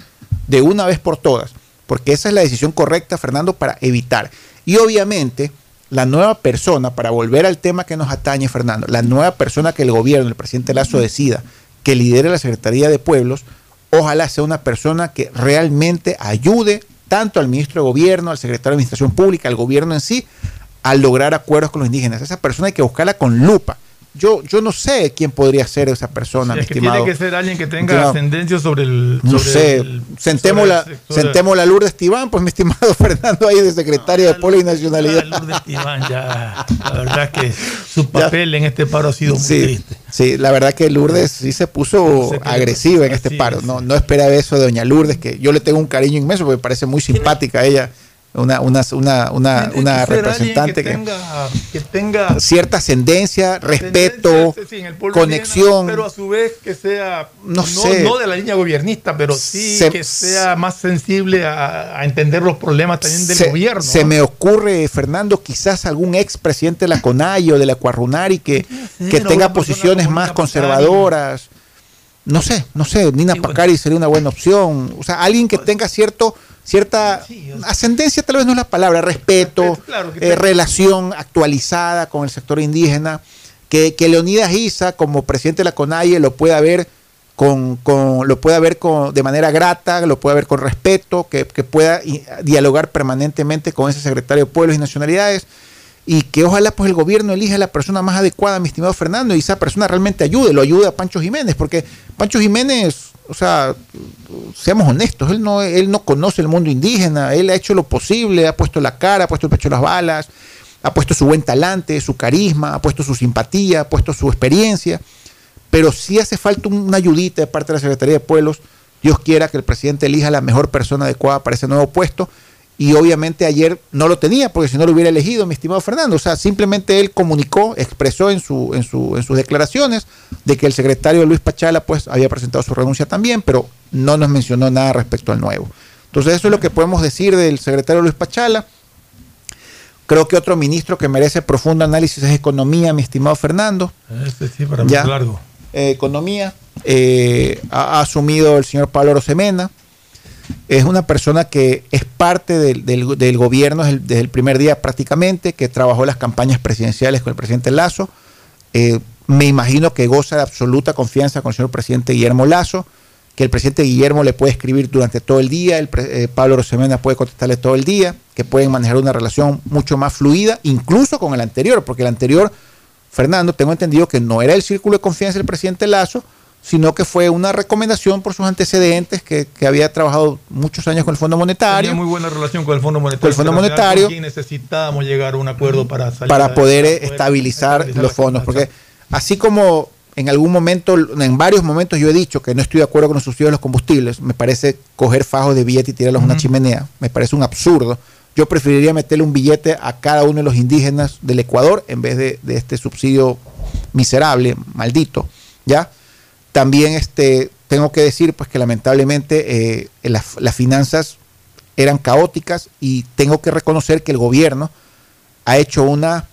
de una vez por todas, porque esa es la decisión correcta, Fernando, para evitar. Y obviamente, la nueva persona, para volver al tema que nos atañe, Fernando, la nueva persona que el gobierno, el presidente Lazo decida que lidere la Secretaría de Pueblos, ojalá sea una persona que realmente ayude tanto al ministro de Gobierno, al secretario de Administración Pública, al gobierno en sí, a lograr acuerdos con los indígenas. Esa persona hay que buscarla con lupa. Yo, yo no sé quién podría ser esa persona, Sí, mi es que estimado. tiene que ser alguien que tenga ascendencia sobre el. No sé, el- sentemos, la, sentemos la Lourdes Tibán, pues mi estimado Fernando ahí de secretaria de Pueblo y Nacionalidad. Lourdes Tibán ya, la verdad es que su papel en este paro ha sido muy Sí, triste. sí, la verdad que Lourdes sí se puso qué- agresiva en este paro. No, no esperaba eso de doña Lourdes, que yo le tengo un cariño inmenso porque parece muy simpática ella, una, una, una, una, representante que, tenga, que tenga cierta ascendencia, respeto, sí, conexión. pero a su vez que sea No sé. no de la línea gobiernista, pero sí Se- que sea más sensible a, a entender los problemas también del se, gobierno. se ¿no? me ocurre, Fernando, quizás algún ex presidente de la CONAI o de la Cuarrunari que, que tenga posiciones más conservadoras. No sé, no sé, Nina Pacari sería una buena opción. O sea, alguien que tenga cierto cierta ascendencia, tal vez no es la palabra, respeto, claro, eh, relación actualizada con el sector indígena, que, que Leonidas Isa, como presidente de la CONAIE, lo pueda ver con, con- lo pueda ver con, de manera grata, lo pueda ver con respeto, que, que pueda dialogar permanentemente con ese secretario de Pueblos y Nacionalidades y que ojalá pues el gobierno elija la persona más adecuada, mi estimado Fernando, y esa persona realmente ayude, lo ayude a Pancho Jiménez, porque Pancho Jiménez, o sea, seamos honestos, él no, él no conoce el mundo indígena, él ha hecho lo posible, ha puesto la cara, ha puesto el pecho a las balas, ha puesto su buen talante, su carisma, ha puesto su simpatía, ha puesto su experiencia, pero sí hace falta una ayudita de parte de la Secretaría de Pueblos. Dios quiera que el presidente elija la mejor persona adecuada para ese nuevo puesto. Y obviamente ayer no lo tenía, porque si no lo hubiera elegido, mi estimado Fernando. O sea, simplemente él comunicó, expresó en, su, en, su, en sus declaraciones de que el secretario Luis Pachala pues había presentado su renuncia también, pero no nos mencionó nada respecto al nuevo. Entonces eso es lo que podemos decir del secretario Luis Pachala. Creo que otro ministro que merece profundo análisis es Economía, mi estimado Fernando. Este sí, para mí Ya. es largo. Eh, Economía. eh, ha, ha asumido el señor Pablo Rosemena. Es una persona que es parte del, gobierno desde el, primer día prácticamente, que trabajó las campañas presidenciales con el presidente Lazo. Eh, me imagino que goza de absoluta confianza con el señor presidente Guillermo Lazo, que el presidente Guillermo le puede escribir durante todo el día, el eh, Pablo Rosemena puede contestarle todo el día, que pueden manejar una relación mucho más fluida, incluso con el anterior, porque el anterior, Fernando, tengo entendido que no era el círculo de confianza del presidente Lazo, sino que fue una recomendación por sus antecedentes, que, que había trabajado muchos años con el Fondo Monetario. Tenía muy buena relación con el Fondo Monetario. Con el Fondo Monetario. quien necesitábamos llegar a un acuerdo para salir para a- poder estabilizar estabilizar los fondos. Porque así como en algún momento, en varios momentos yo he dicho que no estoy de acuerdo con los subsidios de los combustibles, me parece coger fajos de billete y tirarlos a una chimenea, me parece un absurdo. Yo preferiría meterle un billete a cada uno de los indígenas del Ecuador en vez de, de este subsidio miserable, maldito, ¿ya? También este, tengo que decir pues que lamentablemente eh, las, las finanzas eran caóticas y tengo que reconocer que el gobierno ha hecho una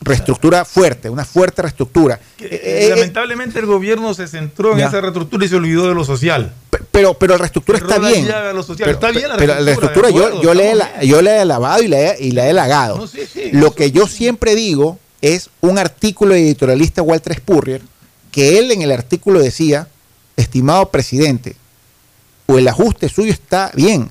reestructura fuerte, una fuerte reestructura. Eh, Lamentablemente el gobierno se centró en Ya. esa reestructura y se olvidó de lo social. Pero, pero la reestructura está la bien. Pero, Está bien la pero reestructura, de yo, yo, le la- yo le he lavado y le he, y le he halagado. Lo que yo siempre digo es un artículo del editorialista Walter Spurrier, que él en el artículo decía, estimado presidente, o el ajuste suyo está bien,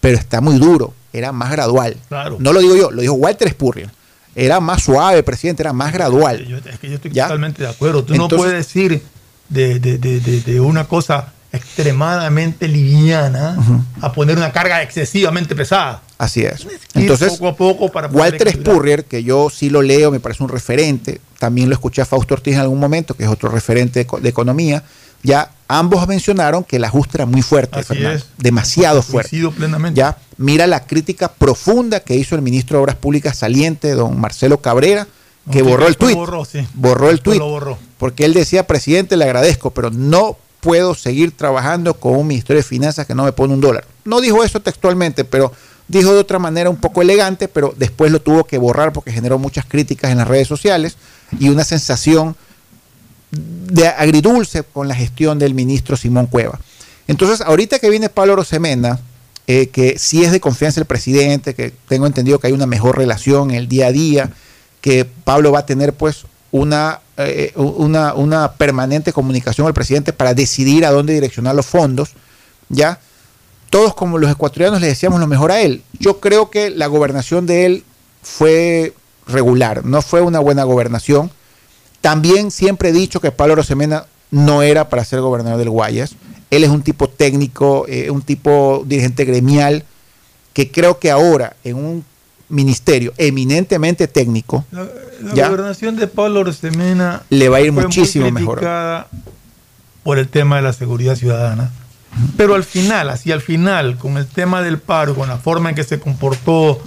pero está muy duro, era más gradual. Claro. No lo digo yo, lo dijo Walter Spurrier. Era más suave, presidente, era más gradual. Es que yo estoy ¿Ya? totalmente de acuerdo. Tú no puedes decir de, de- de- de- de una cosa extremadamente liviana a poner una carga excesivamente pesada. Así es. Entonces, poco a poco para Walter. Spurrier, que yo sí lo leo, me parece un referente, también lo escuché a Fausto Ortiz en algún momento, que es otro referente de, eco- de economía, ya ambos mencionaron que el ajuste era muy fuerte, Fernando, demasiado fuerte. Plenamente. Ya, mira la crítica profunda que hizo el ministro de Obras Públicas saliente, don Marcelo Cabrera, que borró el tuit. borró, sí. Borró el tuit. borró. Porque él decía, presidente, le agradezco, pero no puedo seguir trabajando con un Ministerio de Finanzas que no me pone un dólar. No dijo eso textualmente, pero dijo de otra manera un poco elegante, pero después lo tuvo que borrar porque generó muchas críticas en las redes sociales y una sensación de agridulce con la gestión del ministro Simón Cueva. Entonces, ahorita que viene Pablo Rosemena, eh, que sí es de confianza el presidente, que tengo entendido que hay una mejor relación en el día a día, que Pablo va a tener pues una, eh, una, una permanente comunicación el presidente para decidir a dónde direccionar los fondos, ¿ya? Todos como los ecuatorianos le decíamos lo mejor a él. Yo creo que la gobernación de él fue regular, no fue una buena gobernación. También siempre he dicho que Pablo Rosemena no era para ser gobernador del Guayas. Él es un tipo técnico, eh, un tipo dirigente gremial, que creo que ahora en un ministerio eminentemente técnico, La ¿Ya? gobernación de Pablo Rosemena Le va a ir muchísimo mejor. por el tema de la seguridad ciudadana. Pero al final, hacia el final, con el tema del paro, con la forma en que se comportó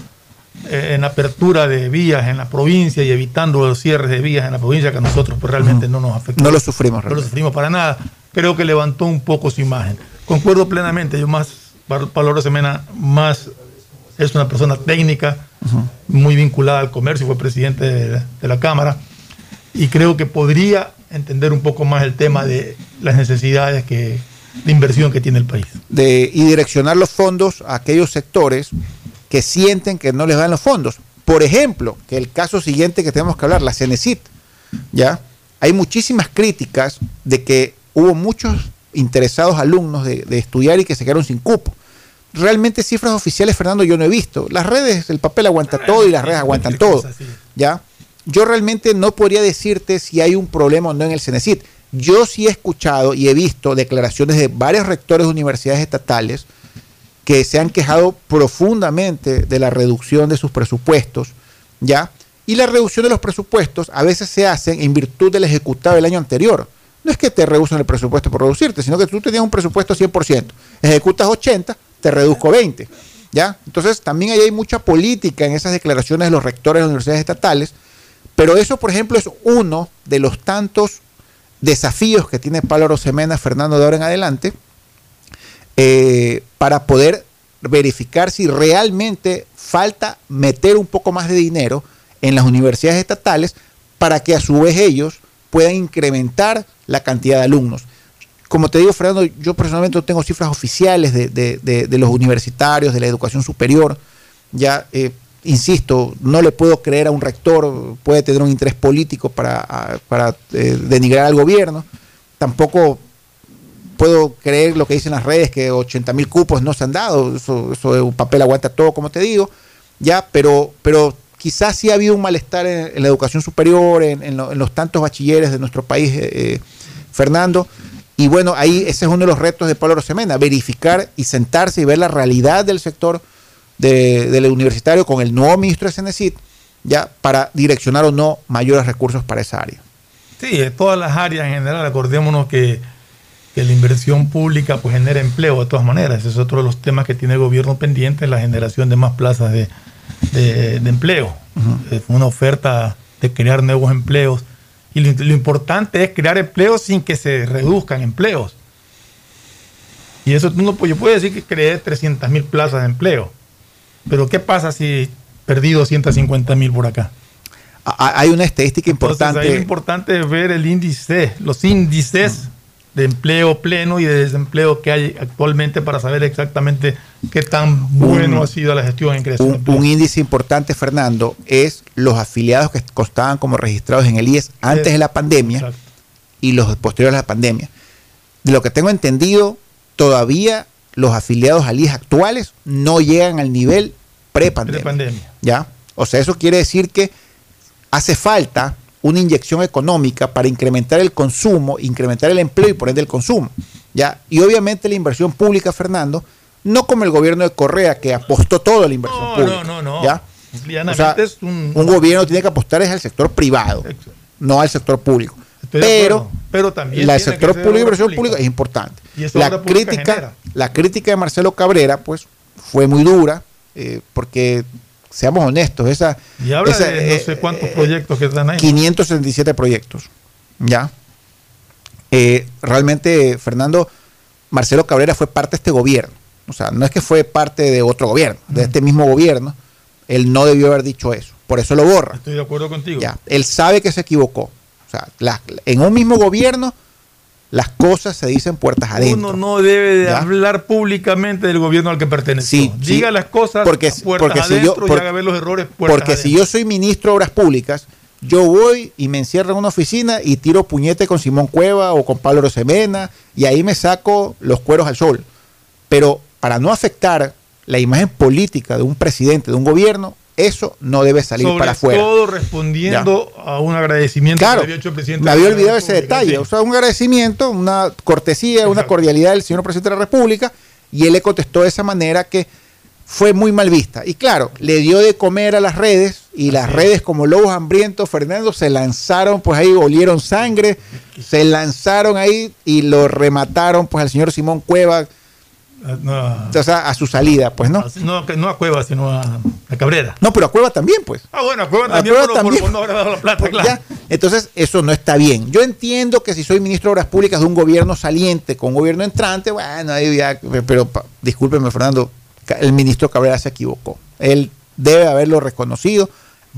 eh, en apertura de vías en la provincia y evitando los cierres de vías en la provincia, que a nosotros pues, realmente no nos afectó. no lo sufrimos. No lo realmente. sufrimos para nada. Creo que levantó un poco su imagen. Concuerdo plenamente. Yo más, Pablo Rosemena, más es una persona técnica, muy vinculada al comercio, fue presidente de, de la Cámara. Y creo que podría entender un poco más el tema de las necesidades que, de inversión que tiene el país. de, y direccionar los fondos a aquellos sectores que sienten que no les dan los fondos. Por ejemplo, que el caso siguiente que tenemos que hablar, la Cenecit, ¿ya? Hay muchísimas críticas de que hubo muchos interesados alumnos de, de estudiar y que se quedaron sin cupo. Realmente cifras oficiales, Fernando, yo no he visto. Las redes, el papel aguanta todo y las redes aguantan todo. ¿Ya? Yo realmente no podría decirte si hay un problema o no en el Cenecit. Yo sí he escuchado y he visto declaraciones de varios rectores de universidades estatales que se han quejado profundamente de la reducción de sus presupuestos, ¿ya? Y la reducción de los presupuestos a veces se hacen en virtud del ejecutado del año anterior. no es que te reducen el presupuesto por reducirte, sino que tú tenías un presupuesto 100%, ejecutas 80, te reduzco 20. ¿ya? Entonces, también ahí hay mucha política en esas declaraciones de los rectores de las universidades estatales, pero eso, por ejemplo, es uno de los tantos desafíos que tiene Pablo Rosemena, Fernando de ahora en adelante, eh, para poder verificar si realmente falta meter un poco más de dinero en las universidades estatales para que a su vez ellos puedan incrementar la cantidad de alumnos. Como te digo, Fernando, yo personalmente no tengo cifras oficiales de, de- de- de los universitarios, de la educación superior. Ya, eh, insisto, no le puedo creer a un rector, puede tener un interés político para, para eh, denigrar al gobierno. Tampoco puedo creer lo que dicen las redes, que 80 mil cupos no se han dado. Eso, eso un papel aguanta todo, como te digo. Ya, pero, pero quizás sí ha habido un malestar en, la educación superior, en los tantos bachilleres de nuestro país, eh, eh, Fernando. Y bueno, ahí ese es uno de los retos de Pablo Rosemena, verificar y sentarse y ver la realidad del sector de- del universitario con el nuevo ministro de Cenecit, ya para direccionar o no mayores recursos para esa área. Sí, de todas las áreas en general, acordémonos que, que la inversión pública pues genera empleo de todas maneras. Ese es otro de los temas que tiene el gobierno pendiente, la generación de más plazas de, de- de empleo. Es una oferta de crear nuevos empleos. Y lo, lo importante es crear empleos sin que se reduzcan empleos. Y eso tú no, pues, yo puedo decir que creé 300 mil plazas de empleo. Pero ¿qué pasa si perdí 250 mil por acá? A- Hay una estadística Entonces, importante. ahí lo importante es ver el índice, los índices de empleo pleno y de desempleo que hay actualmente para saber exactamente qué tan bueno ha sido la gestión en creación un índice importante, Fernando, es los afiliados que constaban como registrados en el IES antes de la pandemia y los posteriores a la pandemia. De lo que tengo entendido, todavía los afiliados al IES actuales no llegan al nivel pre-pandemia. Pre-pandemia. ¿Ya? O sea, eso quiere decir que hace falta una inyección económica para incrementar el consumo, incrementar el empleo y por ende el consumo. ¿ya? Y obviamente la inversión pública, Fernando, no como el gobierno de Correa que apostó todo a la inversión No, pública. no, no, no. ¿ya? O sea, es un, Un gobierno tiene que apostar es al sector privado, no al sector público. Estoy Pero, pero también sector público obra inversión pública es importante. Y La crítica, genera. la crítica de Marcelo Cabrera, pues, fue muy dura, eh, porque seamos honestos, esa, Y habla esa, de no eh, sé cuántos proyectos que están ahí. 577 proyectos. ¿Ya? Eh, realmente, Fernando, Marcelo Cabrera fue parte de este gobierno. O sea, no es que fue parte de otro gobierno, de este mismo gobierno. Él no debió haber dicho eso. Por eso lo borra. Estoy de acuerdo contigo. Ya. Él sabe que se equivocó. O sea, la- en un mismo gobierno, las cosas se dicen puertas adentro. Uno no debe de hablar públicamente del gobierno al que perteneció. Sí, sí. Diga las cosas Porque- puertas porque si yo- adentro por- y haga ver los errores puertas Porque si adentro. yo soy ministro de Obras Públicas, yo voy y me encierro en una oficina y tiro puñete con Simón Cueva o con Pablo Rosemena y ahí me saco los cueros al sol. Pero para no afectar la imagen política de un presidente, de un gobierno, eso no debe salir Sobre para afuera. todo respondiendo a un agradecimiento Claro, que había hecho el presidente. me había olvidado ese detalle. sí. O sea, un agradecimiento, una cortesía, una cordialidad del señor presidente de la República, y él le contestó de esa manera que fue muy mal vista. Y claro, le dio de comer a las redes, y las redes como lobos hambrientos, Fernando, se lanzaron, pues ahí olieron sangre, se lanzaron ahí y lo remataron, pues al señor Simón Cueva, No, o sea, a su salida, pues no. no, a Cueva, sino a, a Cabrera. No, pero a Cueva también, pues. Ah, bueno, a Cueva A también, Cueva por, por- también. por no haber dado la plata, Pues claro. ya. Entonces, eso no está bien. Yo entiendo que si soy ministro de Obras Públicas de un gobierno saliente con un gobierno entrante, bueno, ahí ya, pero discúlpeme, Fernando, el ministro Cabrera se equivocó. Él debe haberlo reconocido,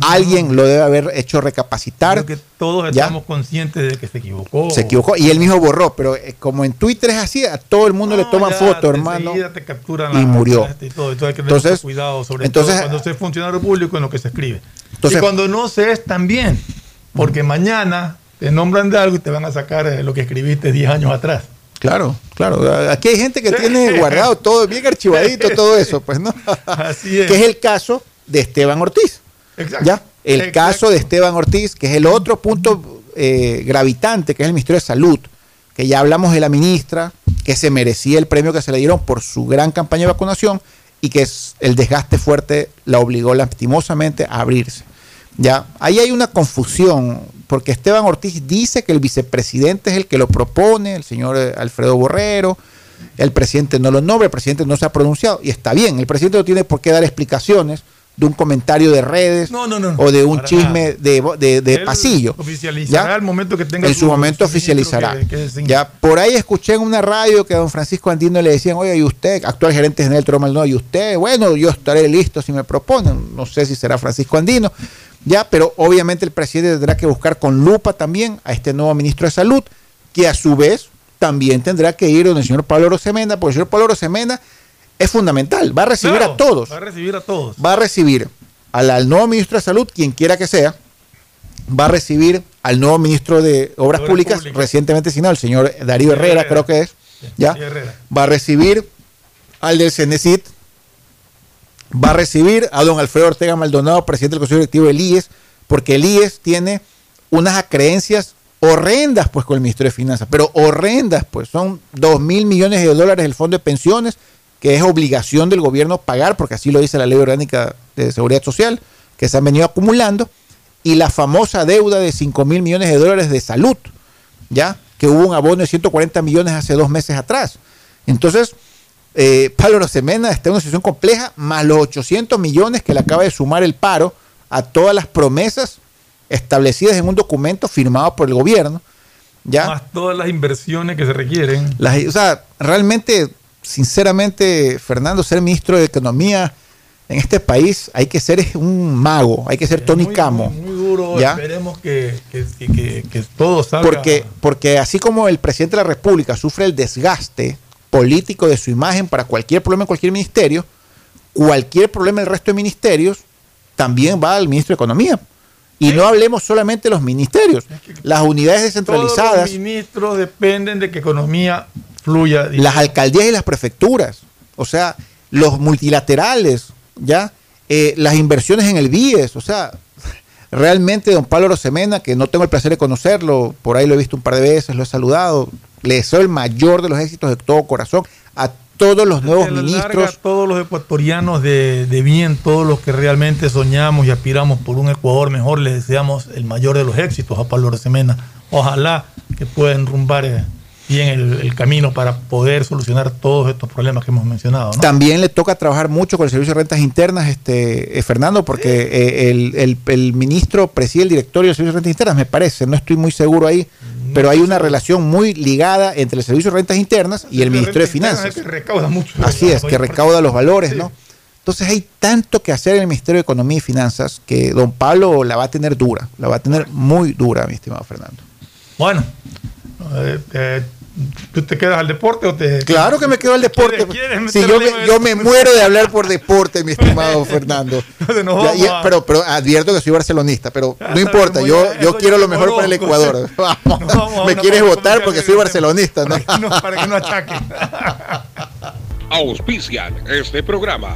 alguien lo debe haber hecho recapacitar. Creo que todos Ya. estamos conscientes de que se equivocó. Se equivocó y él mismo borró, pero eh, como en Twitter es así, a todo el mundo le toman Ya, foto, te- hermano. te capturan y murió. y todo. Entonces hay que tener Entonces- cuidado, sobre entonces- todo cuando se es funcionario público en lo que se escribe. Entonces- y cuando no se es también, porque mañana te nombran de algo y te van a sacar eh, lo que escribiste 10 años atrás. Claro, claro. Aquí hay gente que tiene guardado todo, bien archivadito, todo eso, pues no. Así es. Que es el caso de Esteban Ortiz. Exacto. ¿Ya? El Exacto. caso de Esteban Ortiz, que es el otro punto eh, gravitante, que es el Ministerio de Salud, que ya hablamos de la ministra, que se merecía el premio que se le dieron por su gran campaña de vacunación y que es el desgaste fuerte la obligó lastimosamente a abrirse. Ya, ahí hay una confusión porque Esteban Ortiz dice que el vicepresidente es el que lo propone, el señor eh, Alfredo Borrero, el presidente no lo nombra, el presidente no se ha pronunciado, y está bien, el presidente no tiene por qué dar explicaciones de un comentario de redes No, no, no, o de un chisme de, de- pasillo. Oficializará ¿Ya? el momento que tenga en su momento oficializará. que- que designe. ya por ahí escuché en una radio que a don Francisco Andino le decían, oye, ¿y usted, actual gerente general Tromal, no, y usted, bueno, yo estaré listo si me proponen, no sé si será Francisco Andino, ya, pero obviamente el presidente tendrá que buscar con lupa también a este nuevo ministro de Salud, que a su vez también tendrá que ir donde el señor Pablo Rosemena, porque el señor Pablo Rosemena es fundamental, va a recibir Claro, a todos Va a recibir a todos. va a recibir al, al nuevo ministro de Salud, quien quiera que sea, va a recibir al nuevo ministro de Obras, Obras Públicas, Públicas. recientemente asignado, el señor Darío Herrera, Herrera. creo que es, ¿ya? Va a recibir al del CENESIT, va a recibir a don Alfredo Ortega Maldonado, presidente del Consejo Directivo del IES, porque el IES tiene unas creencias horrendas pues con el Ministerio de Finanzas, pero horrendas pues son 2 mil millones de dólares del Fondo de Pensiones, que es obligación del gobierno pagar, porque así lo dice la Ley Orgánica de Seguridad Social, que se han venido acumulando, y la famosa deuda de 5 mil millones de dólares de salud, ¿ya? Que hubo un abono de 140 millones hace dos meses atrás. Entonces, eh, Pablo Rosemena está en una situación compleja, más los 800 millones que le acaba de sumar el paro a todas las promesas establecidas en un documento firmado por el gobierno. ¿ya? Más todas las inversiones que se requieren. Las- o sea, realmente, sinceramente, Fernando, ser ministro de Economía en este país hay que ser un mago, hay que ser Tony Camo. Muy duro. ¿ya? Esperemos que, que, que, todo salga. Porque, porque así como el presidente de la República sufre el desgaste político de su imagen para cualquier problema en cualquier ministerio, cualquier problema del resto de ministerios también va al ministro de Economía. Y no hablemos solamente de los ministerios, las unidades todos descentralizadas, los ministros dependen de que economía fluya. las alcaldías y las prefecturas, o sea, los multilaterales, ¿ya? Eh, las inversiones en el BIES, o sea, realmente don Pablo Rosemena, que no tengo el placer de conocerlo, por ahí lo he visto un par de veces, lo he saludado, le deseo el mayor de los éxitos de todo corazón a todos los nuevos a la larga, ministros. todos los ecuatorianos de, de bien, todos los que realmente soñamos y aspiramos por un Ecuador mejor, les deseamos el mayor de los éxitos a Pablo Rosemena. Ojalá que pueda enrumbar eh, bien el, el camino para poder solucionar todos estos problemas que hemos mencionado. ¿no? También le toca trabajar mucho con el Servicio de Rentas Internas, este eh, Fernando, porque eh, el, el- el ministro preside el directorio del Servicio de Rentas Internas, me parece, no estoy muy seguro ahí, pero hay una relación muy ligada entre el Servicio de Rentas Internas y el Ministerio de Finanzas. Es que recauda mucho. Así es, que recauda los valores, ¿no? Entonces hay tanto que hacer en el Ministerio de Economía y Finanzas que don Pablo la va a tener dura, la va a tener muy dura, mi estimado Fernando. Bueno, eh, eh, ¿tú te quedas al deporte o te.? Claro que me quedo al deporte. ¿Quieres- quieres Si yo me, yo me muero de hablar por deporte, mi estimado Fernando. Entonces Ya- ya- pero, pero advierto que soy barcelonista, pero Ya no importa, yo, yo quiero lo mejor para el. Ecuador. Vamos, me quieres votar porque soy barcelonista, ¿no? Para que no, para que no ataquen. Auspician este programa.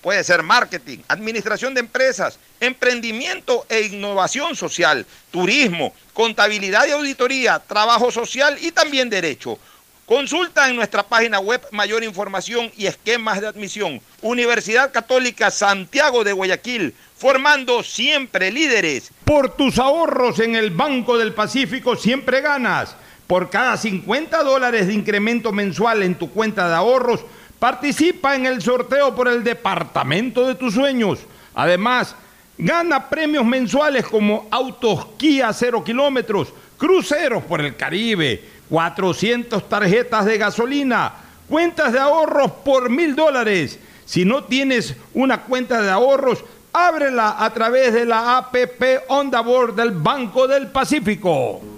Puede ser marketing, administración de empresas, emprendimiento e innovación social, turismo, contabilidad y auditoría, trabajo social y también derecho. Consulta en nuestra página web mayor información y esquemas de admisión. Universidad Católica Santiago de Guayaquil, formando siempre líderes. Por tus ahorros en el Banco del Pacífico siempre ganas. Por cada 50 dólares de incremento mensual en tu cuenta de ahorros, participa en el sorteo por el departamento de tus sueños. Además, gana premios mensuales como autos Kia 0 kilómetros, cruceros por el Caribe, 400 tarjetas de gasolina, cuentas de ahorros por mil dólares. Si no tienes una cuenta de ahorros, ábrela a través de la APP Onda Board del Banco del Pacífico.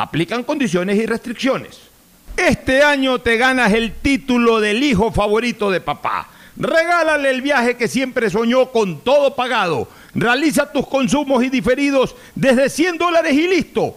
Aplican condiciones y restricciones. Este año te ganas el título del hijo favorito de papá. Regálale el viaje que siempre soñó con todo pagado. Realiza tus consumos y diferidos desde 100 dólares y listo.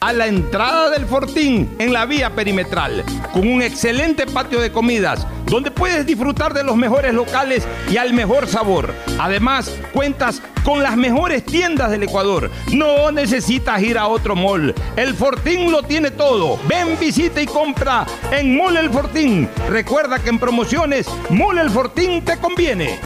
a la entrada del Fortín en la vía perimetral, con un excelente patio de comidas donde puedes disfrutar de los mejores locales y al mejor sabor. Además, cuentas con las mejores tiendas del Ecuador. No necesitas ir a otro mall. El Fortín lo tiene todo. Ven, visita y compra en Mall El Fortín. Recuerda que en promociones, Mall El Fortín te conviene.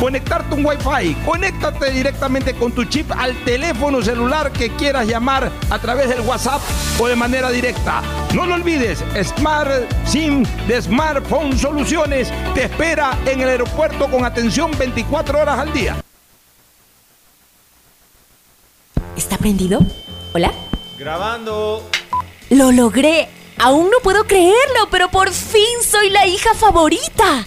conectarte un Wi-Fi. Conéctate directamente con tu chip al teléfono celular que quieras llamar a través del WhatsApp o de manera directa. No lo olvides, Smart SIM de Smartphone Soluciones te espera en el aeropuerto con atención 24 horas al día. ¿Está prendido? ¿Hola? Grabando. Lo logré. Aún no puedo creerlo, pero por fin soy la hija favorita.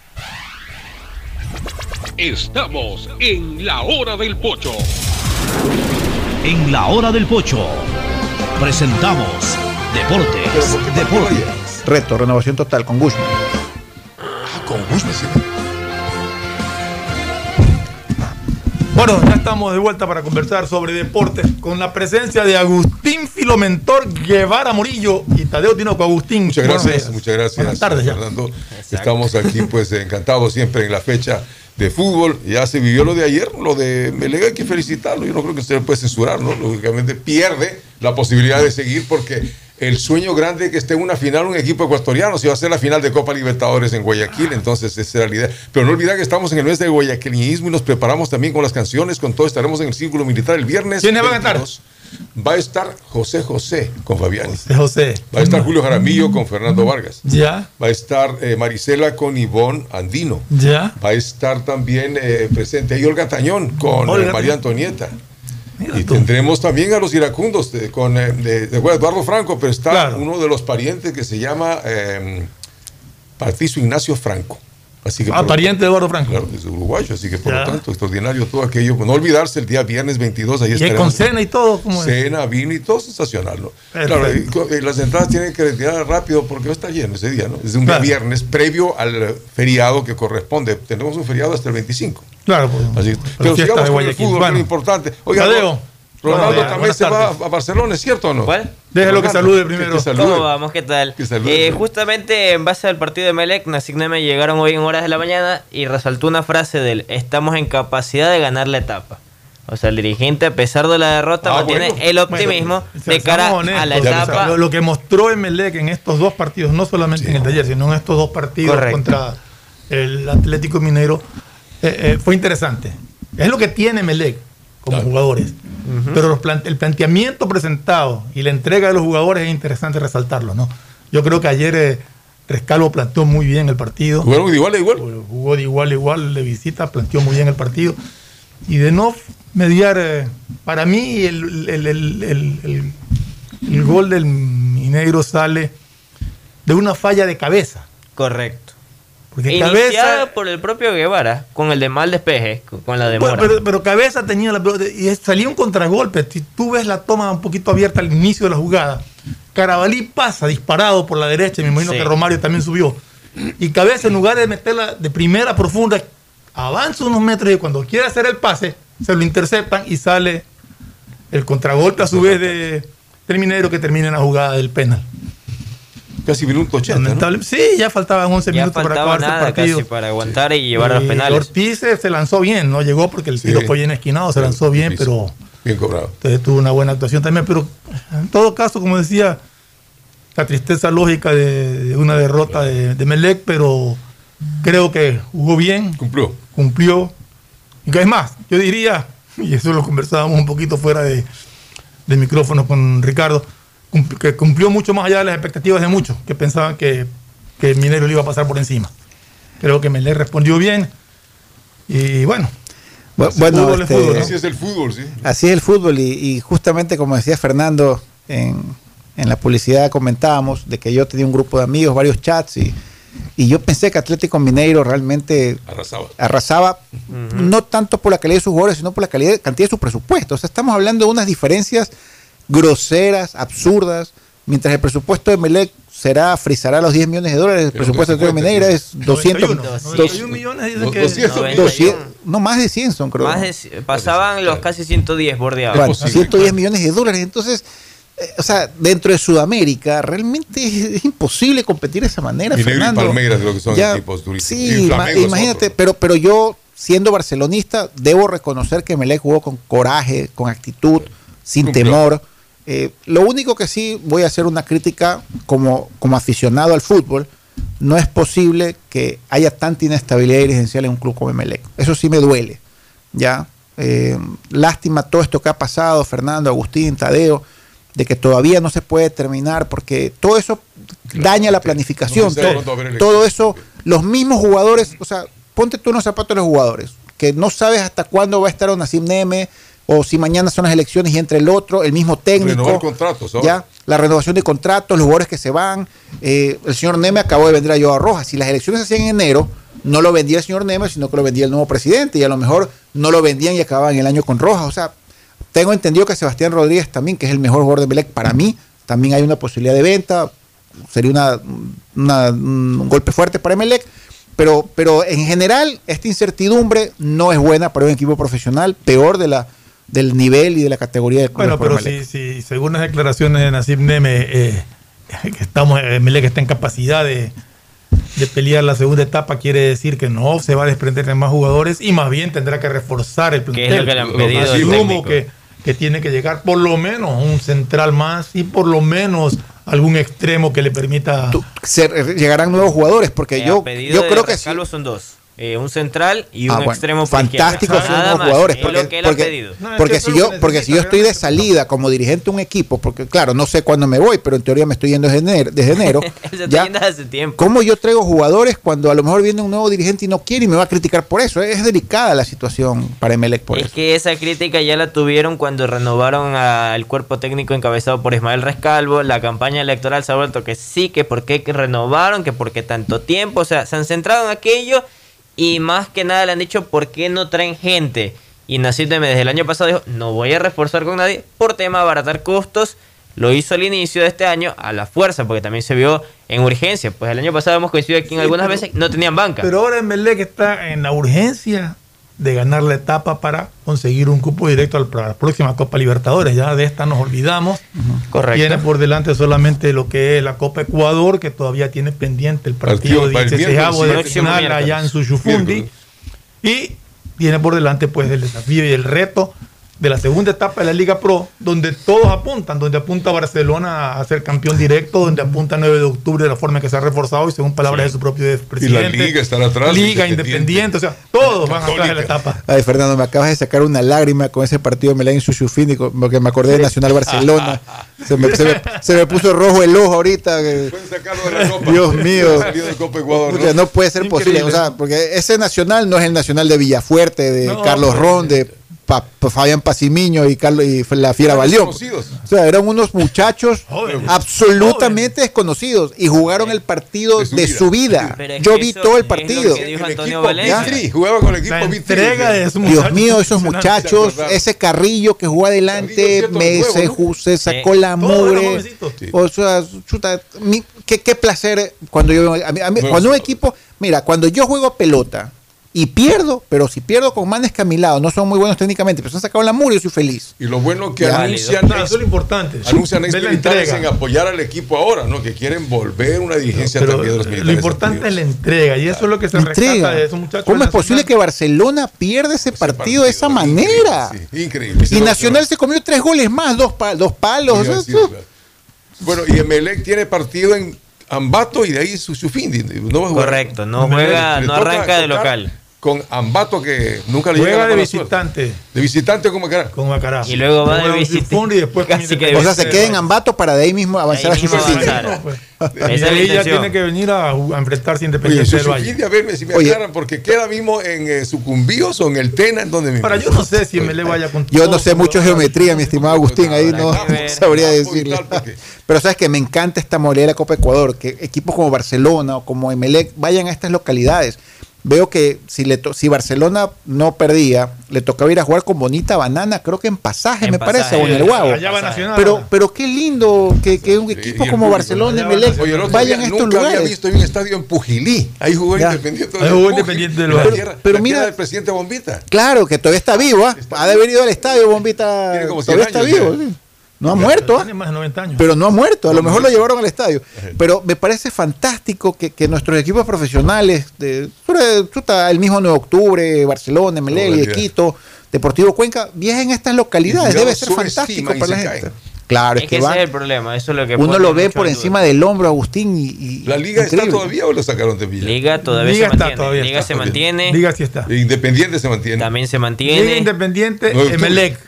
Estamos en la hora del pocho. En la hora del pocho presentamos Deportes, Deportes. Reto, renovación total con Guzmán. Ah, con Guzmán, sí. Bueno, ya estamos de vuelta para conversar sobre deportes con la presencia de Agustín Filomentor Guevara Murillo y Tadeo Tinoco. Agustín. Muchas gracias, días. muchas gracias. Buenas tardes ya. Fernando. Estamos aquí pues encantados siempre en la fecha de fútbol. Ya se vivió lo de ayer, lo de Melega hay que felicitarlo. Yo no creo que se le puede censurar, ¿no? Lógicamente pierde la posibilidad de seguir porque el sueño grande que esté en una final un equipo ecuatoriano, si va a ser la final de Copa Libertadores en Guayaquil, entonces esa era la idea. Pero no olvidar que estamos en el mes de guayaquilismo y nos preparamos también con las canciones, con todo estaremos en el Círculo Militar el viernes. ¿Quiénes van a estar? 22. Va a estar José José con Fabián. José José. Va a estar Julio Jaramillo con Fernando Vargas. Ya. Va a estar eh, Marisela con Ivonne Andino. Ya. Va a estar también eh, presente ahí Olga Tañón con eh. María Antonieta. Y tendremos también a los iracundos de, con eh, de- de- bueno, Eduardo Franco, pero está Claro. uno de los parientes que se llama eh, Patricio Ignacio Franco. Así que Ah, pariente de Eduardo Franco. Claro, es uruguayo, así que por Ya. lo tanto, extraordinario todo aquello. No olvidarse el día viernes 22, ahí Y estaremos. con cena y todo. ¿cómo? Cena, vino y todo sensacional, ¿no? Claro, y las entradas tienen que retirar rápido porque a estar lleno ese día, ¿no? Es un día Claro. viernes previo al feriado que corresponde. Tenemos un feriado hasta el 25. Claro, pues. Así, pero sigamos con el fútbol, Bueno. que es importante. Oiga, Tadeo. Ronaldo Bueno, también se va a Barcelona, ¿es cierto o no? ¿Cuál? Déjelo que salude primero. que salude. ¿Cómo vamos? ¿Qué tal? Que salude. Eh, justamente en base al partido de Melec, Nasik me llegaron hoy en horas de la mañana y resaltó una frase del estamos en capacidad de ganar la etapa. O sea, el dirigente, a pesar de la derrota, Ah, mantiene bueno. el optimismo Bueno, de cara honestos, a la etapa. Lo, lo que mostró Emelec en estos dos partidos, no solamente en el ayer, sino en estos dos partidos Correcto. contra el Atlético Mineiro, eh, eh, fue interesante. Es lo que tiene Emelec como jugadores. Pero los el planteamiento presentado y la entrega de los jugadores es interesante resaltarlo. ¿no? Yo creo que ayer eh, Rescalvo planteó muy bien el partido. ¿Jugaron de igual a igual? Jugó de igual a igual de visita, planteó muy bien el partido. Y de no mediar, eh, para mí el, el- el- el- el- el gol del Mineiro sale de una falla de cabeza. Correcto. Porque Iniciada cabeza, por el propio Guevara, con el de mal despeje, con- la demora. Pero, pero cabeza tenía la pelota y salía un contragolpe. Si tú ves la toma un poquito abierta al inicio de la jugada, Carabalí pasa disparado por la derecha, me imagino Sí. que Romario también subió. Y cabeza, en lugar de meterla de primera profunda, avanza unos metros y cuando quiere hacer el pase, se lo interceptan y sale el contragolpe a su vez de, del Minero que termina en la jugada del penal. Casi minuto 80. ¿no? Lamentable- Sí, ya faltaban 11 ya minutos para faltaba acabar nada el partido. casi para aguantar y llevar a los Y penales. Ortiz eh, se lanzó bien, no llegó porque el tiro Sí. fue bien esquinado, se lanzó bien, pero Bien cobrado. entonces tuvo una buena actuación también. Pero en todo caso, como decía, la tristeza lógica de, de una derrota de, de Melec, pero creo que jugó bien, Cumplió. cumplió. Y que es más, yo diría, y eso lo conversábamos un poquito fuera de, de micrófono con Ricardo, que cumplió mucho más allá de las expectativas de muchos que pensaban que, que Minero le iba a pasar por encima. Creo que Melec respondió bien. Y bueno, Bu- Bueno, fútbol es este, fútbol, ¿no? Así es el fútbol, sí. Así es el fútbol y, y justamente como decía Fernando en, en la publicidad comentábamos de que yo tenía un grupo de amigos, varios chats y, y yo pensé que Atlético Mineiro realmente Arrasaba. arrasaba no tanto por la calidad de sus jugadores sino por la calidad, cantidad de su presupuesto. O sea, estamos hablando de unas diferencias groseras, absurdas, mientras el presupuesto de Melec será frizará los 10 millones de dólares, el Pero presupuesto de Atlético 50, Mineiro sí. es 200, 91, dos- 91 millones dicen Los que 200, 91. no más de 100 son creo. Más de- pasaban los casi 110 bordeados. Bueno, posible, 110 claro. millones de dólares. Entonces, eh, o sea, dentro de Sudamérica, realmente es, es imposible competir de esa manera. Y Fernando. Palmeiras de lo que son Ya, equipos durísimos. Sí, Y imagínate, pero, pero yo, siendo barcelonista, debo reconocer que Melec jugó con coraje, con actitud, sin Cumplió. temor. Eh, lo único que sí voy a hacer una crítica como, como aficionado al fútbol, no es posible que haya tanta inestabilidad dirigencial en un club como Melec. Eso sí me duele. ¿ya? Eh, lástima todo esto que ha pasado, Fernando, Agustín, Tadeo, de que todavía no se puede terminar porque todo eso daña la planificación. No todo, eso, los mismos jugadores, o sea, ponte tú en los zapatos de los jugadores, que no sabes hasta cuándo va a estar Onacim Neme, o si mañana son las elecciones y entre el otro, el mismo técnico. Renovar contratos ahora. Ya, la renovación de contratos, los jugadores que se van. Eh, el señor Neme acabó de vender a Joao Rojas. Si las elecciones se hacían en enero, no lo vendía el señor Neme, sino que lo vendía el nuevo presidente. Y a lo mejor no lo vendían y acababan el año con Rojas. O sea, tengo entendido que Sebastián Rodríguez también, que es el mejor jugador de Melec para mí, también hay una posibilidad de venta. Sería una, una- un golpe fuerte para Melec. Pero, pero en general, esta incertidumbre no es buena para un equipo profesional, peor de la, del nivel y de la categoría de clubes Bueno, pero Emelec. si, si según las declaraciones de Nasib Neme, eh, que estamos, eh, Melec está en capacidad de, de pelear la segunda etapa, quiere decir que no se va a desprender de más jugadores y más bien tendrá que reforzar el Que es lo que le han plantel. pedido el Asumo técnico. que, que tiene que llegar por lo menos un central más y por lo menos algún extremo que le permita. Se- llegarán nuevos jugadores, porque Eh, yo, yo creo que sí. Rescalvo son dos. Eh, un central y un Ah, bueno, extremo por fantásticos son Nada los más, jugadores es porque, lo que él ha porque- si yo porque si yo estoy de salida como dirigente de un equipo porque claro no sé cuándo me voy pero en teoría me estoy yendo desde enero, desde enero se ya hace tiempo. cómo yo traigo jugadores cuando a lo mejor viene un nuevo dirigente y no quiere y me va a criticar por eso es delicada la situación para Emelec por es eso que esa crítica ya la tuvieron cuando renovaron al cuerpo técnico encabezado por Ismael Rescalvo. La campaña electoral se ha vuelto que sí, que por qué renovaron, que por qué tanto tiempo. O sea, se han centrado en aquello y más que nada le han dicho por qué no traen gente. Y Nasib desde el año pasado dijo, no voy a reforzar con nadie por tema de abaratar costos. Lo hizo al inicio de este año a la fuerza, porque también se vio en urgencia. Pues el año pasado hemos coincidido aquí en Sí, algunas pero- veces, no tenían banca. Pero ahora Melec está en la urgencia de ganar la etapa para conseguir un cupo directo al- para la próxima Copa Libertadores. Ya de esta nos olvidamos. Correcto. Tiene por delante solamente lo que es la Copa Ecuador, que todavía tiene pendiente el partido, el 16 miércoles, de final allá en Suyufundi. Y tiene por delante pues el desafío y el reto de la segunda etapa de la Liga Pro, donde todos apuntan, donde apunta Barcelona a ser campeón directo, donde apunta 9 de octubre de la forma que se ha reforzado y según palabras de su propio presidente. Liga estará atrás, Liga Independiente. Independiente, o sea, todos van atrás de la etapa. Ay, Fernando, me acabas de sacar una lágrima con ese partido de Melén en Sushufini, porque me acordé de Nacional Barcelona. Se me, se me- se me puso rojo el ojo ahorita. que- Dios mío. De Copa Ecuador, no puede ser posible. O sea, porque ese Nacional no es el Nacional de Villafuerte, de No, Carlos Ron, de Pa- Pa- Fabián Pasimiño y, Carlos, y la Fiera Eran Balión. O sea, eran unos muchachos absolutamente desconocidos y jugaron el partido de su vida. Es Yo vi eso todo el partido. dijo Antonio equipo jugaba con el equipo La Vitri. entrega de esos Dios mío, esos muchachos, ese carrillo que jugó adelante, me se, se sacó la mugre. O sea, chuta, mi- qué, qué placer cuando yo a mí- a mí- cuando un equipo, mira, cuando yo juego pelota y pierdo, pero si pierdo con manes que a mi lado no son muy buenos técnicamente, pero se han sacado la mugre, yo soy feliz. Y lo bueno que Ya. anuncian eso es lo importante. anuncian militares entrega. en apoyar al equipo ahora, ¿no? Que quieren volver una dirigencia Pero también de los militares. lo importante es la entrega y eso es lo que se rescata Entrega. de esos muchachos. ¿Cómo es posible que Barcelona pierda ese partido, de esa manera? Sí, increíble. Y Nacional se comió tres goles más, dos, pa- dos palos. Sí, o sea, así es, claro. Bueno, y Emelec tiene partido en Ambato y de ahí su Sufindi. No va a jugar. Correcto, no juega, le no arranca de local. Con Ambato que nunca le llega Juega la de suerte. visitante De visitante como cara. con Macará. Y luego va de Juega un visita- Sifón y después con Casi que Independiente. o sea, se queda en Ambato para de ahí mismo avanzar Ahí a Sufindi. avanzar. Pues, Esa es tiene que venir a, a enfrentarse Independiente del Valle. A ver si me Oye. aclaran, porque queda mismo en eh, Sucumbíos o en el Tena, en donde mismo. Ahora, yo no sé si me le vaya con Yo no sé mucho geometría, mi estimado Agustín, ahí no, no ver. sabría Ah, decirle. porque- Pero sabes que me encanta esta la Copa Ecuador, que equipos como Barcelona o como Emelec vayan a estas localidades. Veo que si, le to- si Barcelona no perdía, le tocaba ir a jugar con Bonita Banana, creo que en pasaje, En me parece, o en el Guau. Allá va Nacional. Pero, pero qué lindo que, que un equipo el como público, Barcelona, el otro vayan a estos nunca había lugares. visto en un estadio en Pujilí. Ahí jugó Ya. Independiente. Del jugó. Independiente del La Pero la mira- del presidente Bombita. Claro, que todavía está vivo, ¿ah? Ha de haber ido al estadio, Bombita. Tiene como 100 Todavía está años vivo. sí. No ha muerto. Tiene más de 90 años. pero no ha muerto. A lo mejor lo llevaron al estadio. Pero me parece fantástico que, que nuestros equipos profesionales, de, el mismo 9 de octubre, Barcelona, Melé. Quito, Deportivo Cuenca, viajen a estas localidades. Debe ser fantástico para la gente. caen. Claro, Es es que que ese va. es el problema, eso es lo que Uno lo ve por en encima duda. del hombro, Agustín. Y, y- ¿La liga está todavía o lo sacaron de Villa? Liga todavía Liga se está, mantiene. todavía Liga está, se todavía. mantiene. Liga sí está. Independiente se mantiene. También se Liga mantiene. Independiente, de octubre. Emelec.